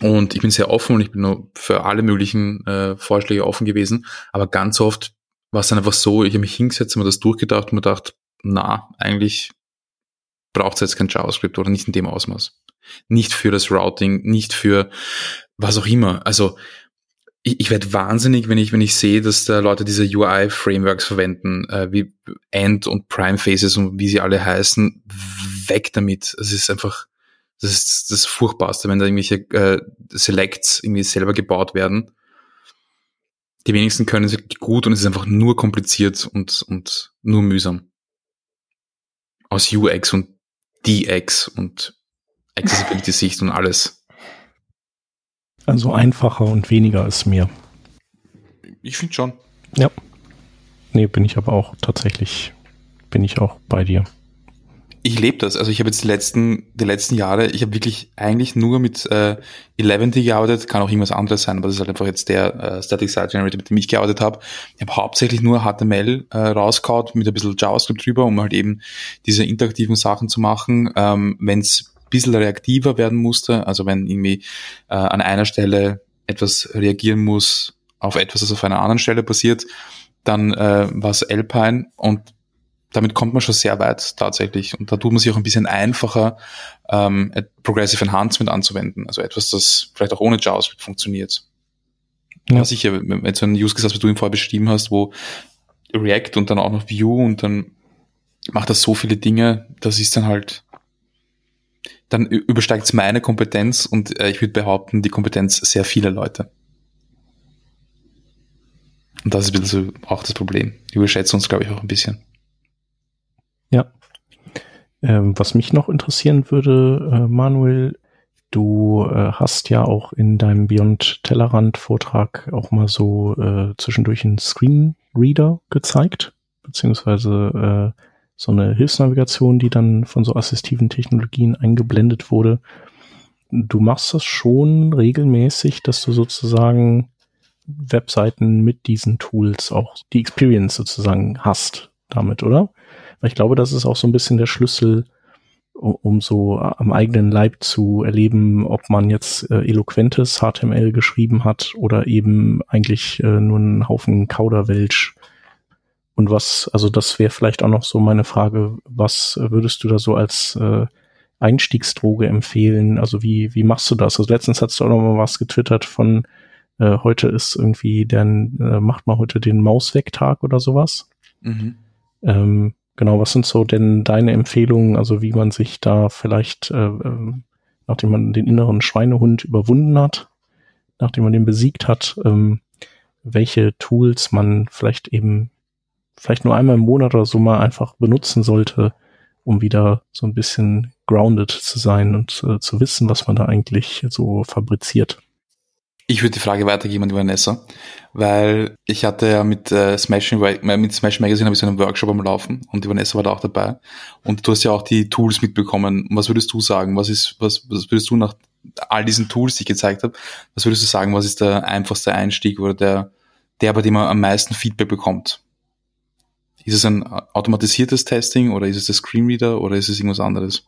Speaker 3: Und ich bin sehr offen und ich bin nur für alle möglichen äh, Vorschläge offen gewesen. Aber ganz oft war es dann einfach so, ich habe mich hingesetzt, mir das durchgedacht und mir gedacht, na, eigentlich braucht es jetzt kein JavaScript oder nicht in dem Ausmaß. Nicht für das Routing, nicht für was auch immer. Also ich, ich werde wahnsinnig, wenn ich, wenn ich sehe, dass da Leute diese UI-Frameworks verwenden, äh, wie End und Prime Faces und wie sie alle heißen, weg damit. Es ist einfach, das ist das Furchtbarste, wenn da irgendwelche äh, Selects irgendwie selber gebaut werden. Die wenigsten können es gut und es ist einfach nur kompliziert und, und nur mühsam. Aus UX und DX und Accessibility-Sicht und alles.
Speaker 1: Also einfacher und weniger ist mehr.
Speaker 3: Ich finde schon.
Speaker 1: Ja. Nee, bin ich aber auch tatsächlich, bin ich auch bei dir
Speaker 3: ich lebe das. Also ich habe jetzt die letzten, die letzten Jahre, ich habe wirklich eigentlich nur mit äh, Eleventy gearbeitet, kann auch irgendwas anderes sein, aber das ist halt einfach jetzt der äh, Static Site Generator, mit dem ich gearbeitet habe. Ich habe hauptsächlich nur HTML äh, rausgehaut mit ein bisschen JavaScript drüber, um halt eben diese interaktiven Sachen zu machen. Ähm, wenn es bisschen reaktiver werden musste, also wenn irgendwie äh, an einer Stelle etwas reagieren muss auf etwas, das auf einer anderen Stelle passiert, dann äh, war es Alpine und damit kommt man schon sehr weit tatsächlich. Und da tut man sich auch ein bisschen einfacher, ähm, Progressive Enhancement anzuwenden. Also etwas, das vielleicht auch ohne JavaScript funktioniert. Ja, ja sicher, wenn, so ein Use Case wie du ihn vorher beschrieben hast, wo React und dann auch noch Vue und dann macht das so viele Dinge, das ist dann halt, dann übersteigt es meine Kompetenz und äh, ich würde behaupten, die Kompetenz sehr vieler Leute. Und das ist ein bisschen so auch das Problem. Die überschätzen uns, glaube ich, auch ein bisschen.
Speaker 1: Ja. Ähm, was mich noch interessieren würde, äh, Manuel, du äh, hast ja auch in deinem Beyond Tellerrand Vortrag auch mal so äh, zwischendurch einen Screenreader gezeigt, beziehungsweise äh, so eine Hilfsnavigation, die dann von so assistiven Technologien eingeblendet wurde. Du machst das schon regelmäßig, dass du sozusagen Webseiten mit diesen Tools auch die Experience sozusagen hast damit, oder? Weil ich glaube, das ist auch so ein bisschen der Schlüssel, um so am eigenen Leib zu erleben, ob man jetzt äh, eloquentes HTML geschrieben hat oder eben eigentlich äh, nur einen Haufen Kauderwelsch. Und was, also das wäre vielleicht auch noch so meine Frage, was würdest du da so als äh, Einstiegsdroge empfehlen? Also wie, wie machst du das? Also letztens hast du auch noch mal was getwittert von äh, heute ist irgendwie, dann äh, macht man heute den Mausweg-Tag oder sowas. Mhm. Ähm, Genau, was sind so denn deine Empfehlungen, also wie man sich da vielleicht, äh, äh, nachdem man den inneren Schweinehund überwunden hat, nachdem man den besiegt hat, ähm, welche Tools man vielleicht eben, vielleicht nur einmal im Monat oder so mal einfach benutzen sollte, um wieder so ein bisschen grounded zu sein und äh, zu wissen, was man da eigentlich so fabriziert.
Speaker 3: Ich würde die Frage weitergeben an die Vanessa, weil ich hatte ja mit äh, Smash, mit Smash Magazine habe ich so einen Workshop am Laufen und die Vanessa war da auch dabei. Und du hast ja auch die Tools mitbekommen. Was würdest du sagen? Was ist, was, was würdest du nach all diesen Tools, die ich gezeigt habe, was würdest du sagen, was ist der einfachste Einstieg oder der, der, bei dem man am meisten Feedback bekommt? Ist es ein automatisiertes Testing oder ist es der Screenreader oder ist es irgendwas anderes?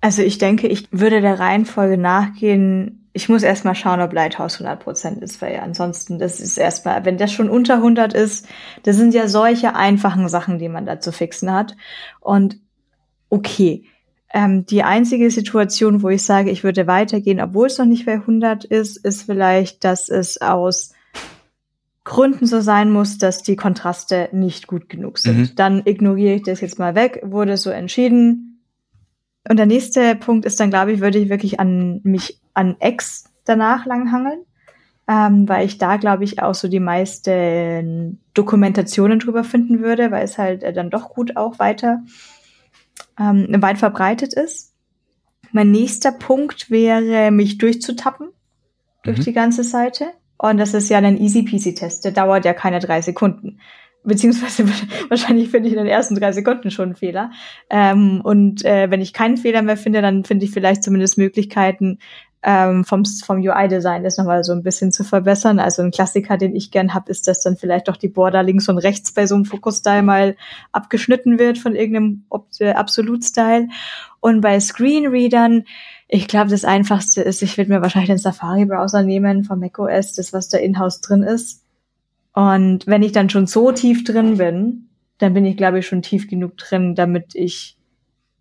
Speaker 2: Also ich denke, ich würde der Reihenfolge nachgehen. Ich muss erstmal schauen, ob Lighthouse 100% ist, weil ja ansonsten, das ist erstmal, wenn das schon unter 100 ist, das sind ja solche einfachen Sachen, die man da zu fixen hat. Und okay, ähm, die einzige Situation, wo ich sage, ich würde weitergehen, obwohl es noch nicht bei 100 ist, ist vielleicht, dass es aus Gründen so sein muss, dass die Kontraste nicht gut genug sind. Mhm. Dann ignoriere ich das jetzt mal weg, wurde so entschieden. Und der nächste Punkt ist dann, glaube ich, würde ich wirklich an mich an X danach langhangeln, ähm, weil ich da, glaube ich, auch so die meisten Dokumentationen drüber finden würde, weil es halt äh, dann doch gut auch weiter ähm, weit verbreitet ist. Mein nächster Punkt wäre, mich durchzutappen durch mhm. die ganze Seite. Und das ist ja ein easy peasy Test. Der dauert ja keine drei Sekunden. Beziehungsweise wahrscheinlich finde ich in den ersten drei Sekunden schon einen Fehler. Ähm, und äh, wenn ich keinen Fehler mehr finde, dann finde ich vielleicht zumindest Möglichkeiten, ähm, vom, vom UI-Design das nochmal so ein bisschen zu verbessern. Also ein Klassiker, den ich gern habe, ist, dass dann vielleicht doch die Border links und rechts bei so einem Focus-Style mal abgeschnitten wird von irgendeinem äh, Absolut-Style. Und bei Screenreadern, ich glaube, das Einfachste ist, ich würde mir wahrscheinlich den Safari-Browser nehmen von macOS, das, was da in-house drin ist. Und wenn ich dann schon so tief drin bin, dann bin ich, glaube ich, schon tief genug drin, damit ich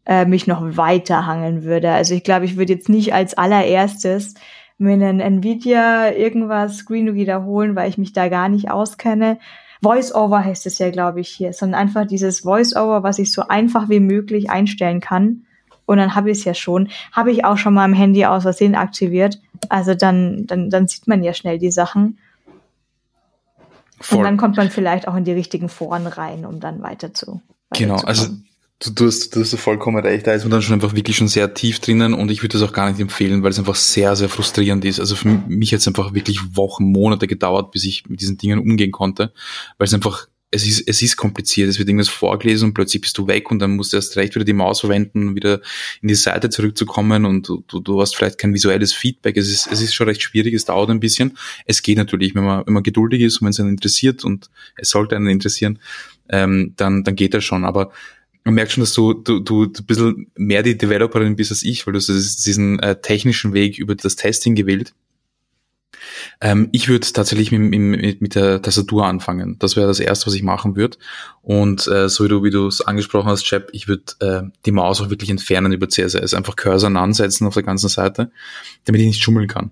Speaker 2: äh, mich noch weiter hangeln würde. Also ich glaube, ich würde jetzt nicht als allererstes mir einen Nvidia irgendwas Screen wiederholen, weil ich mich da gar nicht auskenne. Voice-Over heißt es ja, glaube ich, hier, sondern einfach dieses Voice-Over, was ich so einfach wie möglich einstellen kann. Und dann habe ich es ja schon. Habe ich auch schon mal am Handy aus Versehen aktiviert. Also dann, dann, dann sieht man ja schnell die Sachen. Voll. Und dann kommt man vielleicht auch in die richtigen Foren rein, um dann weiter zu.
Speaker 3: Weiter genau, zu also Du, du, hast, du hast vollkommen recht, da ist man dann schon einfach wirklich schon sehr tief drinnen und ich würde das auch gar nicht empfehlen, weil es einfach sehr, sehr frustrierend ist. Also für mich hat es einfach wirklich Wochen, Monate gedauert, bis ich mit diesen Dingen umgehen konnte, weil es einfach, es ist, es ist kompliziert, es wird irgendwas vorgelesen und plötzlich bist du weg und dann musst du erst recht wieder die Maus verwenden, um wieder in die Seite zurückzukommen und du, du, du hast vielleicht kein visuelles Feedback. Es ist, es ist schon recht schwierig, es dauert ein bisschen. Es geht natürlich, wenn man, wenn man geduldig ist und wenn es einen interessiert und es sollte einen interessieren, ähm, dann, dann geht das schon. Aber man merkt schon, dass du, du, du ein bisschen mehr die Developerin bist als ich, weil du diesen äh, technischen Weg über das Testing gewählt. Ähm, ich würde tatsächlich mit, mit, mit der Tastatur anfangen. Das wäre das Erste, was ich machen würde. Und äh, so wie du es angesprochen hast, Chap, ich würde äh, die Maus auch wirklich entfernen über CSS. Einfach Cursor ansetzen auf der ganzen Seite, damit ich nicht schummeln kann.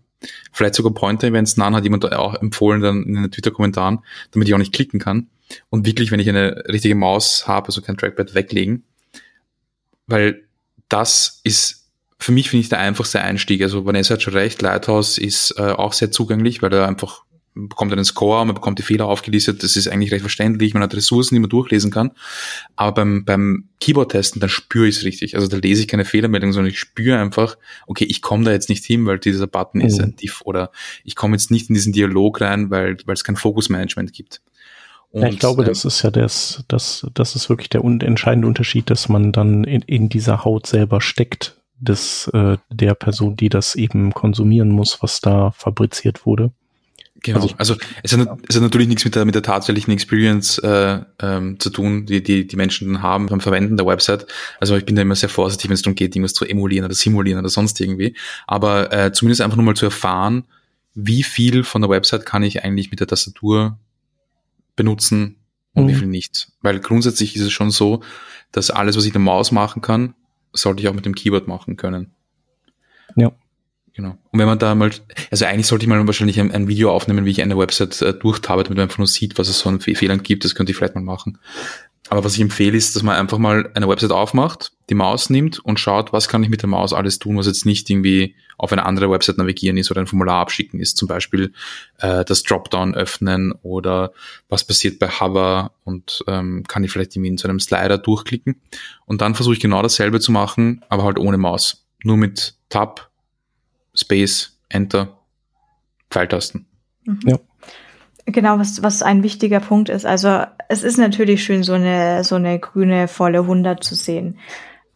Speaker 3: Vielleicht sogar Pointer-Events nan hat jemand auch empfohlen dann in den Twitter-Kommentaren, damit ich auch nicht klicken kann und wirklich, wenn ich eine richtige Maus habe, also kein Trackpad weglegen, weil das ist für mich finde ich der einfachste Einstieg. Also Vanessa hat schon recht, Lighthouse ist äh, auch sehr zugänglich, weil er einfach man bekommt einen Score, man bekommt die Fehler aufgelistet, das ist eigentlich recht verständlich, man hat Ressourcen, die man durchlesen kann. Aber beim, beim Keyboard-Testen, dann spüre ich es richtig. Also da lese ich keine Fehlermeldung, sondern ich spüre einfach, okay, ich komme da jetzt nicht hin, weil dieser Button mhm. ist ein Diff oder ich komme jetzt nicht in diesen Dialog rein, weil weil es kein Fokusmanagement gibt.
Speaker 1: Und, ja, ich glaube, äh, das ist ja das, das, das ist wirklich der entscheidende Unterschied, dass man dann in, in dieser Haut selber steckt, des, äh, der Person, die das eben konsumieren muss, was da fabriziert wurde.
Speaker 3: Genau. Also, also es, hat, es hat natürlich nichts mit der, mit der tatsächlichen Experience äh, ähm, zu tun, die, die die Menschen dann haben beim Verwenden der Website. Also ich bin da immer sehr vorsichtig, wenn es darum geht, irgendwas zu emulieren oder simulieren oder sonst irgendwie. Aber äh, zumindest einfach nur mal zu erfahren, wie viel von der Website kann ich eigentlich mit der Tastatur benutzen und mhm. wie viel nicht. Weil grundsätzlich ist es schon so, dass alles, was ich mit der Maus machen kann, sollte ich auch mit dem Keyboard machen können.
Speaker 1: Ja.
Speaker 3: Genau. Und wenn man da mal, also eigentlich sollte ich mal wahrscheinlich ein, ein Video aufnehmen, wie ich eine Website äh, durchtabe, damit man einfach nur sieht, was es so an Fehlern gibt. Das könnte ich vielleicht mal machen. Aber was ich empfehle, ist, dass man einfach mal eine Website aufmacht, die Maus nimmt und schaut, was kann ich mit der Maus alles tun, was jetzt nicht irgendwie auf eine andere Website navigieren ist oder ein Formular abschicken ist. Zum Beispiel äh, das Dropdown öffnen oder was passiert bei Hover und ähm, kann ich vielleicht irgendwie in so einem Slider durchklicken. Und dann versuche ich genau dasselbe zu machen, aber halt ohne Maus. Nur mit Tab, Space, Enter, Pfeiltasten.
Speaker 2: Mhm. Ja. Genau, was, was ein wichtiger Punkt ist. Also es ist natürlich schön, so eine, so eine grüne volle 100 zu sehen.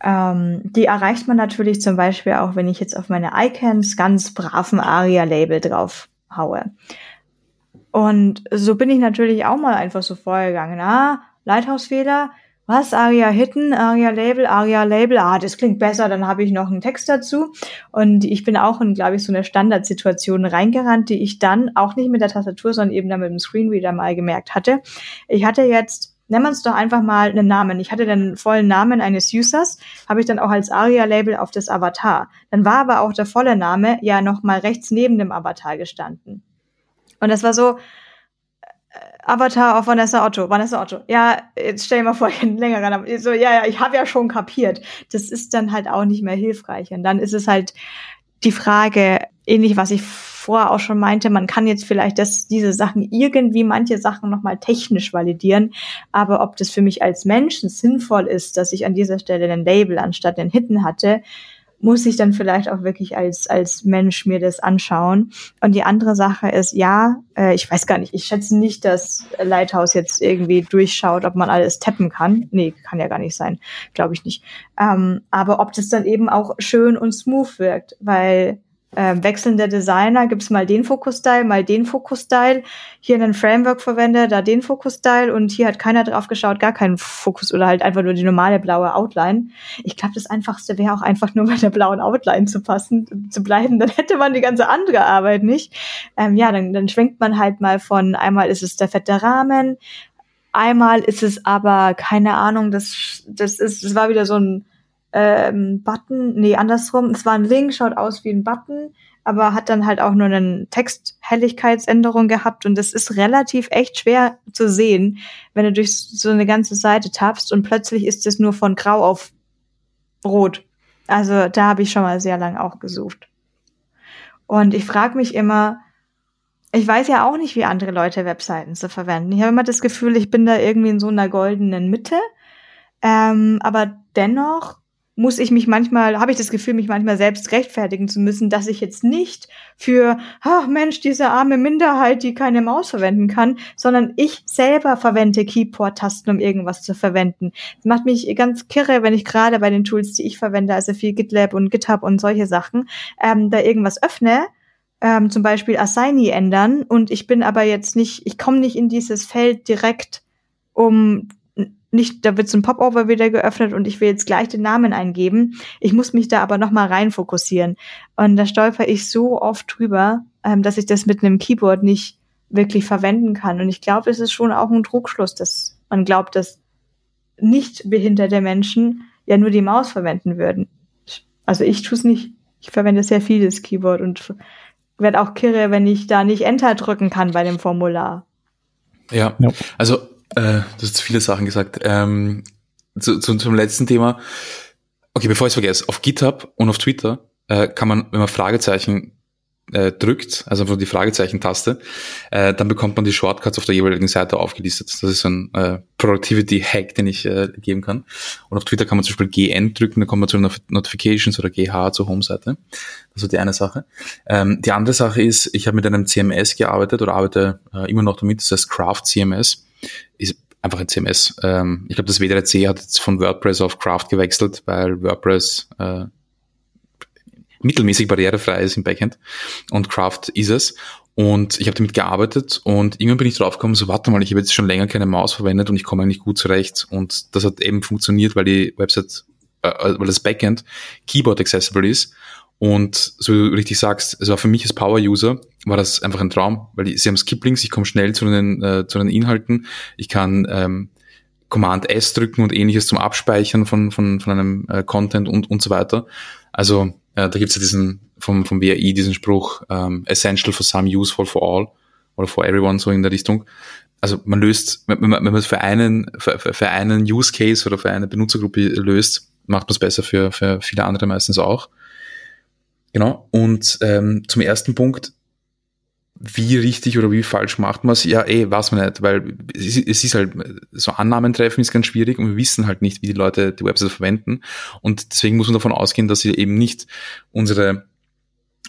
Speaker 2: Ähm, die erreicht man natürlich zum Beispiel auch, wenn ich jetzt auf meine Icons ganz braven ARIA-Label drauf haue. Und so bin ich natürlich auch mal einfach so vorgegangen. Ah, Lighthouse-Fehler, was, Aria Hidden, Aria Label, Aria Label, ah, das klingt besser, dann habe ich noch einen Text dazu. Und ich bin auch in, glaube ich, so eine Standardsituation reingerannt, die ich dann auch nicht mit der Tastatur, sondern eben dann mit dem Screenreader mal gemerkt hatte. Ich hatte jetzt nennen wir es doch einfach mal einen Namen. Ich hatte den vollen Namen eines Users, habe ich dann auch als ARIA-Label auf das Avatar. Dann war aber auch der volle Name ja noch mal rechts neben dem Avatar gestanden. Und das war so, Avatar auf Vanessa Otto. Vanessa Otto. Ja, jetzt stell dir mal vor, ich einen längeren Namen. So, ja, ja, ich habe ja schon kapiert. Das ist dann halt auch nicht mehr hilfreich. Und dann ist es halt die Frage, ähnlich was ich vorher auch schon meinte, man kann jetzt vielleicht das, diese Sachen irgendwie, manche Sachen nochmal technisch validieren, aber ob das für mich als Menschen sinnvoll ist, dass ich an dieser Stelle ein Label anstatt den Hitten hatte, muss ich dann vielleicht auch wirklich als, als Mensch mir das anschauen. Und die andere Sache ist, ja, äh, ich weiß gar nicht, ich schätze nicht, dass Lighthouse jetzt irgendwie durchschaut, ob man alles tappen kann. Nee, kann ja gar nicht sein, glaube ich nicht. Ähm, aber ob das dann eben auch schön und smooth wirkt, weil äh, wechselnder Designer, gibt's mal den Fokus-Style, mal den Fokus-Style, hier einen Framework verwende, da den Fokus-Style und hier hat keiner drauf geschaut, gar keinen Fokus oder halt einfach nur die normale blaue Outline. Ich glaube, das Einfachste wäre auch einfach nur bei der blauen Outline zu passen, zu bleiben, dann hätte man die ganze andere Arbeit nicht. Ähm, ja, dann, dann schwenkt man halt mal von, einmal ist es der fette Rahmen, einmal ist es aber, keine Ahnung, das, das ist, das war wieder so ein ähm, Button, nee, andersrum, es war ein Link, schaut aus wie ein Button, aber hat dann halt auch nur eine Texthelligkeitsänderung gehabt und das ist relativ echt schwer zu sehen, wenn du durch so eine ganze Seite tappst und plötzlich ist es nur von grau auf rot. Also da habe ich schon mal sehr lang auch gesucht. Und ich frage mich immer, ich weiß ja auch nicht, wie andere Leute Webseiten zu verwenden. Ich habe immer das Gefühl, ich bin da irgendwie in so einer goldenen Mitte. Ähm, aber dennoch muss ich mich manchmal, habe ich das Gefühl, mich manchmal selbst rechtfertigen zu müssen, dass ich jetzt nicht für, ach Mensch, diese arme Minderheit, die keine Maus verwenden kann, sondern ich selber verwende Keyboard-Tasten, um irgendwas zu verwenden. Das macht mich ganz kirre, wenn ich gerade bei den Tools, die ich verwende, also viel GitLab und GitHub und solche Sachen, ähm, da irgendwas öffne, ähm, zum Beispiel Assigny ändern und ich bin aber jetzt nicht, ich komme nicht in dieses Feld direkt, um nicht, da wird so ein Popover wieder geöffnet und ich will jetzt gleich den Namen eingeben. Ich muss mich da aber nochmal rein fokussieren. Und da stolper ich so oft drüber, ähm, dass ich das mit einem Keyboard nicht wirklich verwenden kann. Und ich glaube, es ist schon auch ein Druckschluss, dass man glaubt, dass nicht behinderte Menschen ja nur die Maus verwenden würden. Also ich tue es nicht. Ich verwende sehr viel das Keyboard und werde auch kirre, wenn ich da nicht Enter drücken kann bei dem Formular.
Speaker 3: Ja, ja. also äh, du hast viele Sachen gesagt. Ähm, zu, zu, zum letzten Thema. Okay, bevor ich es vergesse, auf GitHub und auf Twitter äh, kann man, wenn man Fragezeichen äh, drückt, also einfach die Fragezeichen-Taste, äh, dann bekommt man die Shortcuts auf der jeweiligen Seite aufgelistet. Das ist ein äh, Productivity-Hack, den ich äh, geben kann. Und auf Twitter kann man zum Beispiel GN drücken, dann kommt man zu Not Notifications oder GH zur Home-Seite. Das ist die eine Sache. Ähm, die andere Sache ist, ich habe mit einem CMS gearbeitet oder arbeite äh, immer noch damit, das heißt Craft CMS ist einfach ein CMS. Ähm, ich glaube, das W3C hat jetzt von WordPress auf Craft gewechselt, weil WordPress äh, mittelmäßig barrierefrei ist im Backend und Craft ist es. Und ich habe damit gearbeitet und irgendwann bin ich draufgekommen, so warte mal, ich habe jetzt schon länger keine Maus verwendet und ich komme eigentlich gut zurecht. Und das hat eben funktioniert, weil die Website, äh, weil das Backend Keyboard accessible ist und so wie du richtig sagst, es war für mich als Power-User, war das einfach ein Traum, weil die, sie haben Skip-Links, ich komme schnell zu den, äh, zu den Inhalten, ich kann ähm, Command S drücken und ähnliches zum Abspeichern von, von, von einem äh, Content und, und so weiter. Also äh, da gibt's ja diesen vom, vom WAI diesen Spruch, ähm, essential for some, useful for all oder for everyone, so in der Richtung. Also man löst, wenn man, wenn man es für einen, für, für einen Use Case oder für eine Benutzergruppe löst, macht man es besser für, für viele andere meistens auch. Genau. Und ähm, zum ersten Punkt, wie richtig oder wie falsch macht man es? Ja, eh, weiß man nicht, weil es, es ist halt, so Annahmen treffen ist ganz schwierig und wir wissen halt nicht, wie die Leute die Website verwenden. Und deswegen muss man davon ausgehen, dass sie eben nicht unsere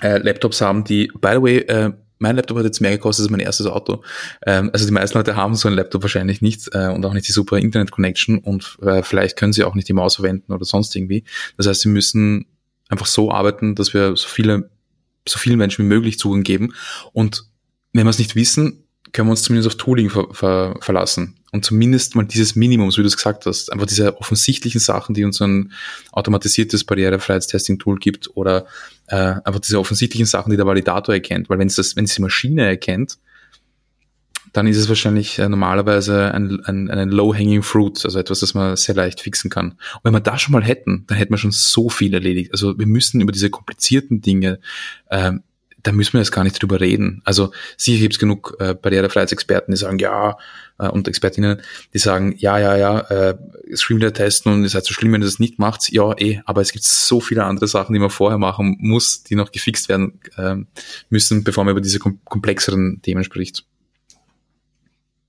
Speaker 3: äh, Laptops haben, die, by the way, äh, mein Laptop hat jetzt mehr gekostet als mein erstes Auto. Ähm, also die meisten Leute haben so einen Laptop wahrscheinlich nicht äh, und auch nicht die super Internet-Connection und äh, vielleicht können sie auch nicht die Maus verwenden oder sonst irgendwie. Das heißt, sie müssen einfach so arbeiten, dass wir so viele, so vielen Menschen wie möglich Zugang geben. Und wenn wir es nicht wissen, können wir uns zumindest auf Tooling ver ver verlassen. Und zumindest mal dieses Minimum, so wie du es gesagt hast, einfach diese offensichtlichen Sachen, die uns ein automatisiertes Barrierefreiheitstesting-Tool gibt oder äh, einfach diese offensichtlichen Sachen, die der Validator erkennt. Weil wenn es wenn es die Maschine erkennt, dann ist es wahrscheinlich äh, normalerweise ein, ein, ein low-hanging fruit, also etwas, das man sehr leicht fixen kann. Und wenn wir das schon mal hätten, dann hätten wir schon so viel erledigt. Also wir müssen über diese komplizierten Dinge, äh, da müssen wir jetzt gar nicht drüber reden. Also sicher gibt es genug äh, Barrierefreiheitsexperten, die sagen, ja, äh, und Expertinnen, die sagen, ja, ja, ja, äh, Screenreader testen und es ist halt so schlimm, wenn ihr das nicht macht. Ja, eh, aber es gibt so viele andere Sachen, die man vorher machen muss, die noch gefixt werden äh, müssen, bevor man über diese kom komplexeren Themen spricht.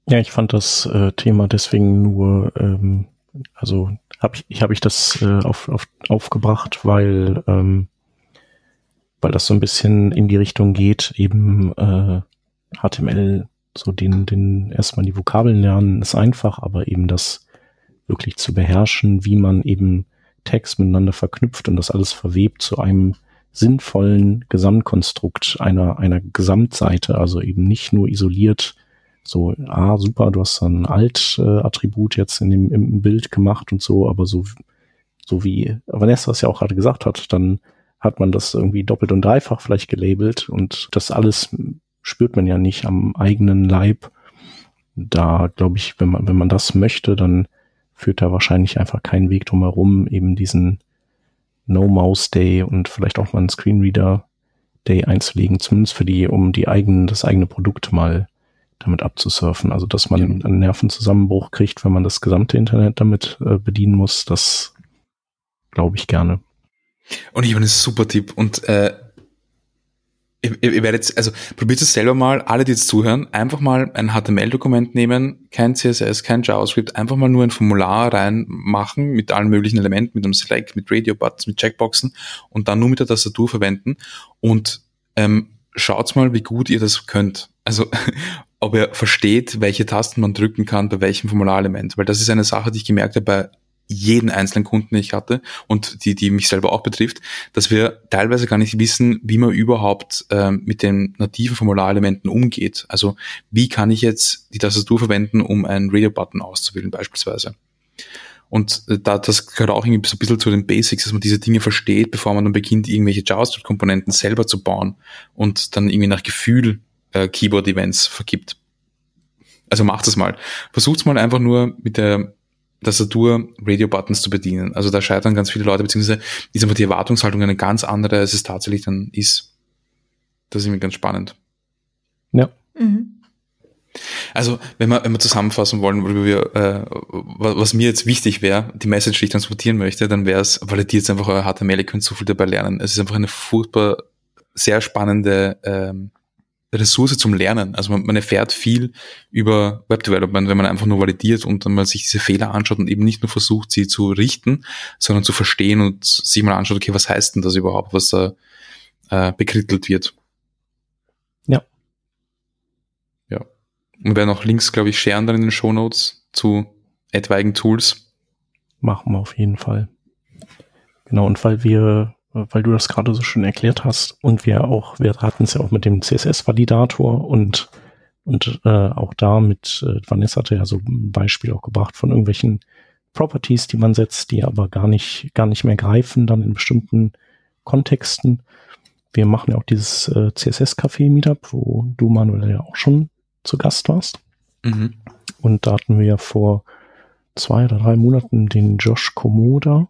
Speaker 1: Ja, ich fand das äh, Thema deswegen nur, ähm, also habe ich, habe ich das äh, auf, auf, aufgebracht, weil ähm, weil das so ein bisschen in die Richtung geht, eben äh, HTML, so den, den erstmal die Vokabeln lernen, ist einfach, aber eben das wirklich zu beherrschen, wie man eben Text miteinander verknüpft und das alles verwebt zu einem sinnvollen Gesamtkonstrukt einer, einer Gesamtseite, also eben nicht nur isoliert so, ah, super, du hast ein Alt-Attribut jetzt in dem im Bild gemacht und so, aber so, so wie Vanessa es ja auch gerade gesagt hat, dann hat man das irgendwie doppelt und dreifach vielleicht gelabelt und das alles spürt man ja nicht am eigenen Leib. Da glaube ich, wenn man, wenn man das möchte, dann führt da wahrscheinlich einfach keinen Weg drum herum, eben diesen No Mouse Day und vielleicht auch mal einen Screenreader Day einzulegen, zumindest für die, um die eigenen, das eigene Produkt mal damit abzusurfen. Also dass man einen Nervenzusammenbruch kriegt, wenn man das gesamte Internet damit äh, bedienen muss, das glaube ich gerne.
Speaker 3: Und ich habe einen super Tipp und äh, ihr, ihr werdet jetzt, also probiert es selber mal, alle, die jetzt zuhören, einfach mal ein HTML-Dokument nehmen, kein CSS, kein JavaScript, einfach mal nur ein Formular reinmachen mit allen möglichen Elementen, mit einem Select, mit Radio-Buttons, mit Checkboxen und dann nur mit der Tastatur verwenden und ähm, schaut mal, wie gut ihr das könnt. Also ob er versteht, welche Tasten man drücken kann bei welchem Formularelement. Weil das ist eine Sache, die ich gemerkt habe bei jeden einzelnen Kunden, den ich hatte und die, die mich selber auch betrifft, dass wir teilweise gar nicht wissen, wie man überhaupt ähm, mit den nativen Formularelementen umgeht. Also wie kann ich jetzt die Tastatur verwenden, um einen Radio-Button auszuwählen beispielsweise. Und äh, da, das gehört auch irgendwie so ein bisschen zu den Basics, dass man diese Dinge versteht, bevor man dann beginnt, irgendwelche JavaScript-Komponenten selber zu bauen und dann irgendwie nach Gefühl äh, Keyboard-Events vergibt. Also macht es mal. Versucht mal einfach nur mit der Tastatur Radio-Buttons zu bedienen. Also da scheitern ganz viele Leute, beziehungsweise ist einfach die Erwartungshaltung eine ganz andere, als es tatsächlich dann ist. Das ist irgendwie ganz spannend.
Speaker 1: Ja. Mhm.
Speaker 3: Also, wenn wir, wenn wir zusammenfassen wollen, worüber wir, äh, was mir jetzt wichtig wäre, die Message, die ich transportieren möchte, dann wäre es, validiert einfach euer HTML, ihr könnt so viel dabei lernen. Es ist einfach eine furchtbar sehr spannende ähm, Ressource zum Lernen. Also man, man erfährt viel über Web Development, wenn man einfach nur validiert und dann mal sich diese Fehler anschaut und eben nicht nur versucht, sie zu richten, sondern zu verstehen und sich mal anschaut, okay, was heißt denn das überhaupt, was da äh, bekrittelt wird.
Speaker 1: Ja.
Speaker 3: Ja. Und wir werden auch Links, glaube ich, sharen dann in den Show Notes zu etwaigen Tools.
Speaker 1: Machen wir auf jeden Fall. Genau, und weil wir weil du das gerade so schön erklärt hast und wir auch, wir hatten es ja auch mit dem CSS-Validator und und äh, auch da mit äh, Vanessa hatte ja so ein Beispiel auch gebracht von irgendwelchen Properties, die man setzt, die aber gar nicht gar nicht mehr greifen dann in bestimmten Kontexten. Wir machen ja auch dieses äh, CSS-Café-Meetup, wo du Manuel ja auch schon zu Gast warst. Mhm. Und da hatten wir ja vor zwei oder drei Monaten den Josh Komoda,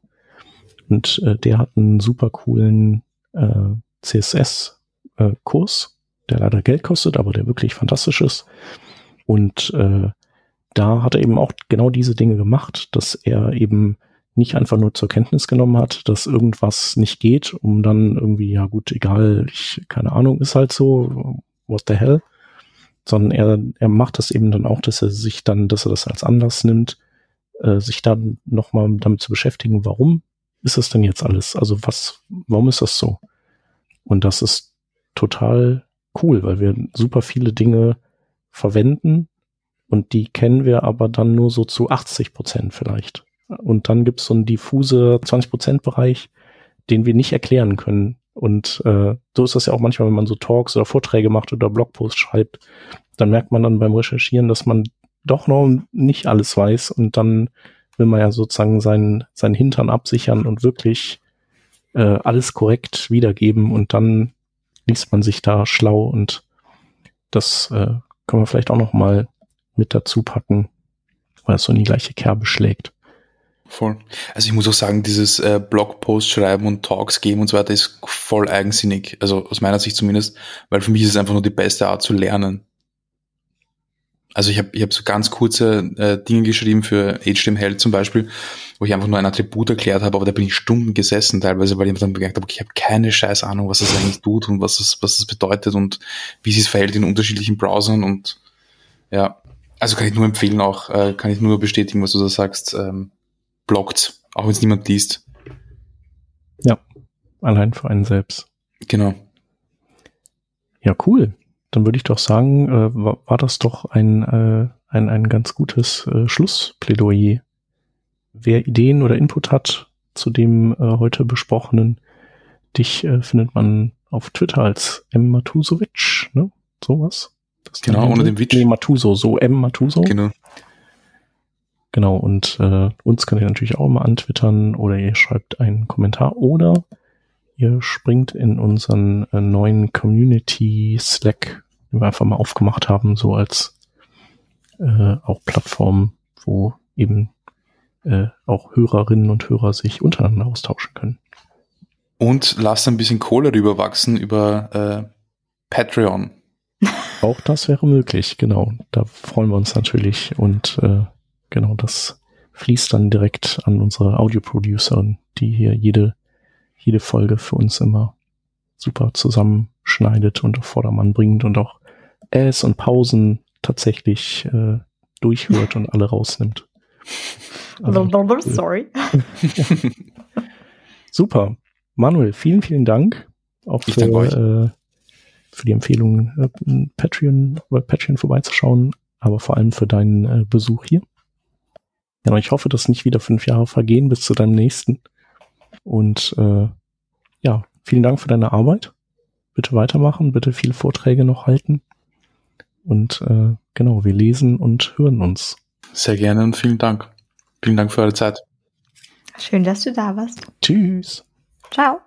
Speaker 1: und äh, der hat einen super coolen äh, CSS-Kurs, äh, der leider Geld kostet, aber der wirklich fantastisch ist. Und äh, da hat er eben auch genau diese Dinge gemacht, dass er eben nicht einfach nur zur Kenntnis genommen hat, dass irgendwas nicht geht, um dann irgendwie, ja gut, egal, ich, keine Ahnung, ist halt so, what the hell, sondern er, er macht das eben dann auch, dass er sich dann, dass er das als Anlass nimmt, äh, sich dann nochmal damit zu beschäftigen, warum ist es denn jetzt alles? Also was, warum ist das so? Und das ist total cool, weil wir super viele Dinge verwenden und die kennen wir aber dann nur so zu 80 Prozent vielleicht. Und dann gibt es so einen diffuse 20 Prozent Bereich, den wir nicht erklären können. Und äh, so ist das ja auch manchmal, wenn man so Talks oder Vorträge macht oder Blogposts schreibt, dann merkt man dann beim Recherchieren, dass man doch noch nicht alles weiß und dann will man ja sozusagen seinen, seinen Hintern absichern und wirklich äh, alles korrekt wiedergeben und dann liest man sich da schlau und das äh, können wir vielleicht auch noch mal mit dazu packen, weil es so in die gleiche Kerbe schlägt.
Speaker 3: Voll. Also ich muss auch sagen, dieses äh, Blogpost schreiben und Talks geben und so weiter ist voll eigensinnig. Also aus meiner Sicht zumindest, weil für mich ist es einfach nur die beste Art zu lernen. Also ich habe ich hab so ganz kurze äh, Dinge geschrieben für HTML zum Beispiel, wo ich einfach nur ein Attribut erklärt habe, aber da bin ich Stunden gesessen teilweise, weil ich dann gemerkt habe, okay, ich habe keine scheiß Ahnung, was das eigentlich tut und was das, was das bedeutet und wie sich es verhält in unterschiedlichen Browsern und ja, also kann ich nur empfehlen auch, äh, kann ich nur bestätigen, was du da sagst. Ähm, blockt, auch wenn es niemand liest.
Speaker 1: Ja, allein für einen selbst.
Speaker 3: Genau.
Speaker 1: Ja, cool. Dann würde ich doch sagen, äh, war, war, das doch ein, äh, ein, ein ganz gutes äh, Schlussplädoyer. Wer Ideen oder Input hat zu dem äh, heute besprochenen, dich äh, findet man auf Twitter als M. Matusovic, ne? Sowas.
Speaker 3: genau, ohne den Witch.
Speaker 1: Nee, Matuso, so M. Matuso.
Speaker 3: Genau.
Speaker 1: Genau, und äh, uns könnt ihr natürlich auch mal antwittern oder ihr schreibt einen Kommentar oder ihr springt in unseren äh, neuen Community Slack, den wir einfach mal aufgemacht haben, so als äh, auch Plattform, wo eben äh, auch Hörerinnen und Hörer sich untereinander austauschen können.
Speaker 3: Und lasst ein bisschen Kohle rüberwachsen über äh, Patreon.
Speaker 1: Auch das wäre möglich, genau. Da freuen wir uns natürlich und äh, genau, das fließt dann direkt an unsere Audio-Producer, die hier jede, jede Folge für uns immer super zusammenschneidet und auf Vordermann bringt und auch Äs und Pausen tatsächlich äh, durchhört und alle rausnimmt.
Speaker 2: Also, Sorry.
Speaker 1: super. Manuel, vielen, vielen Dank auch für, äh, für die Empfehlung, äh, Patreon, bei Patreon vorbeizuschauen, aber vor allem für deinen äh, Besuch hier. Ja, ich hoffe, dass nicht wieder fünf Jahre vergehen bis zu deinem nächsten. Und äh, ja, vielen Dank für deine Arbeit. Bitte weitermachen, bitte viele Vorträge noch halten. Und äh, genau, wir lesen und hören uns.
Speaker 3: Sehr gerne und vielen Dank. Vielen Dank für eure Zeit.
Speaker 2: Schön, dass du da warst.
Speaker 1: Tschüss.
Speaker 2: Ciao.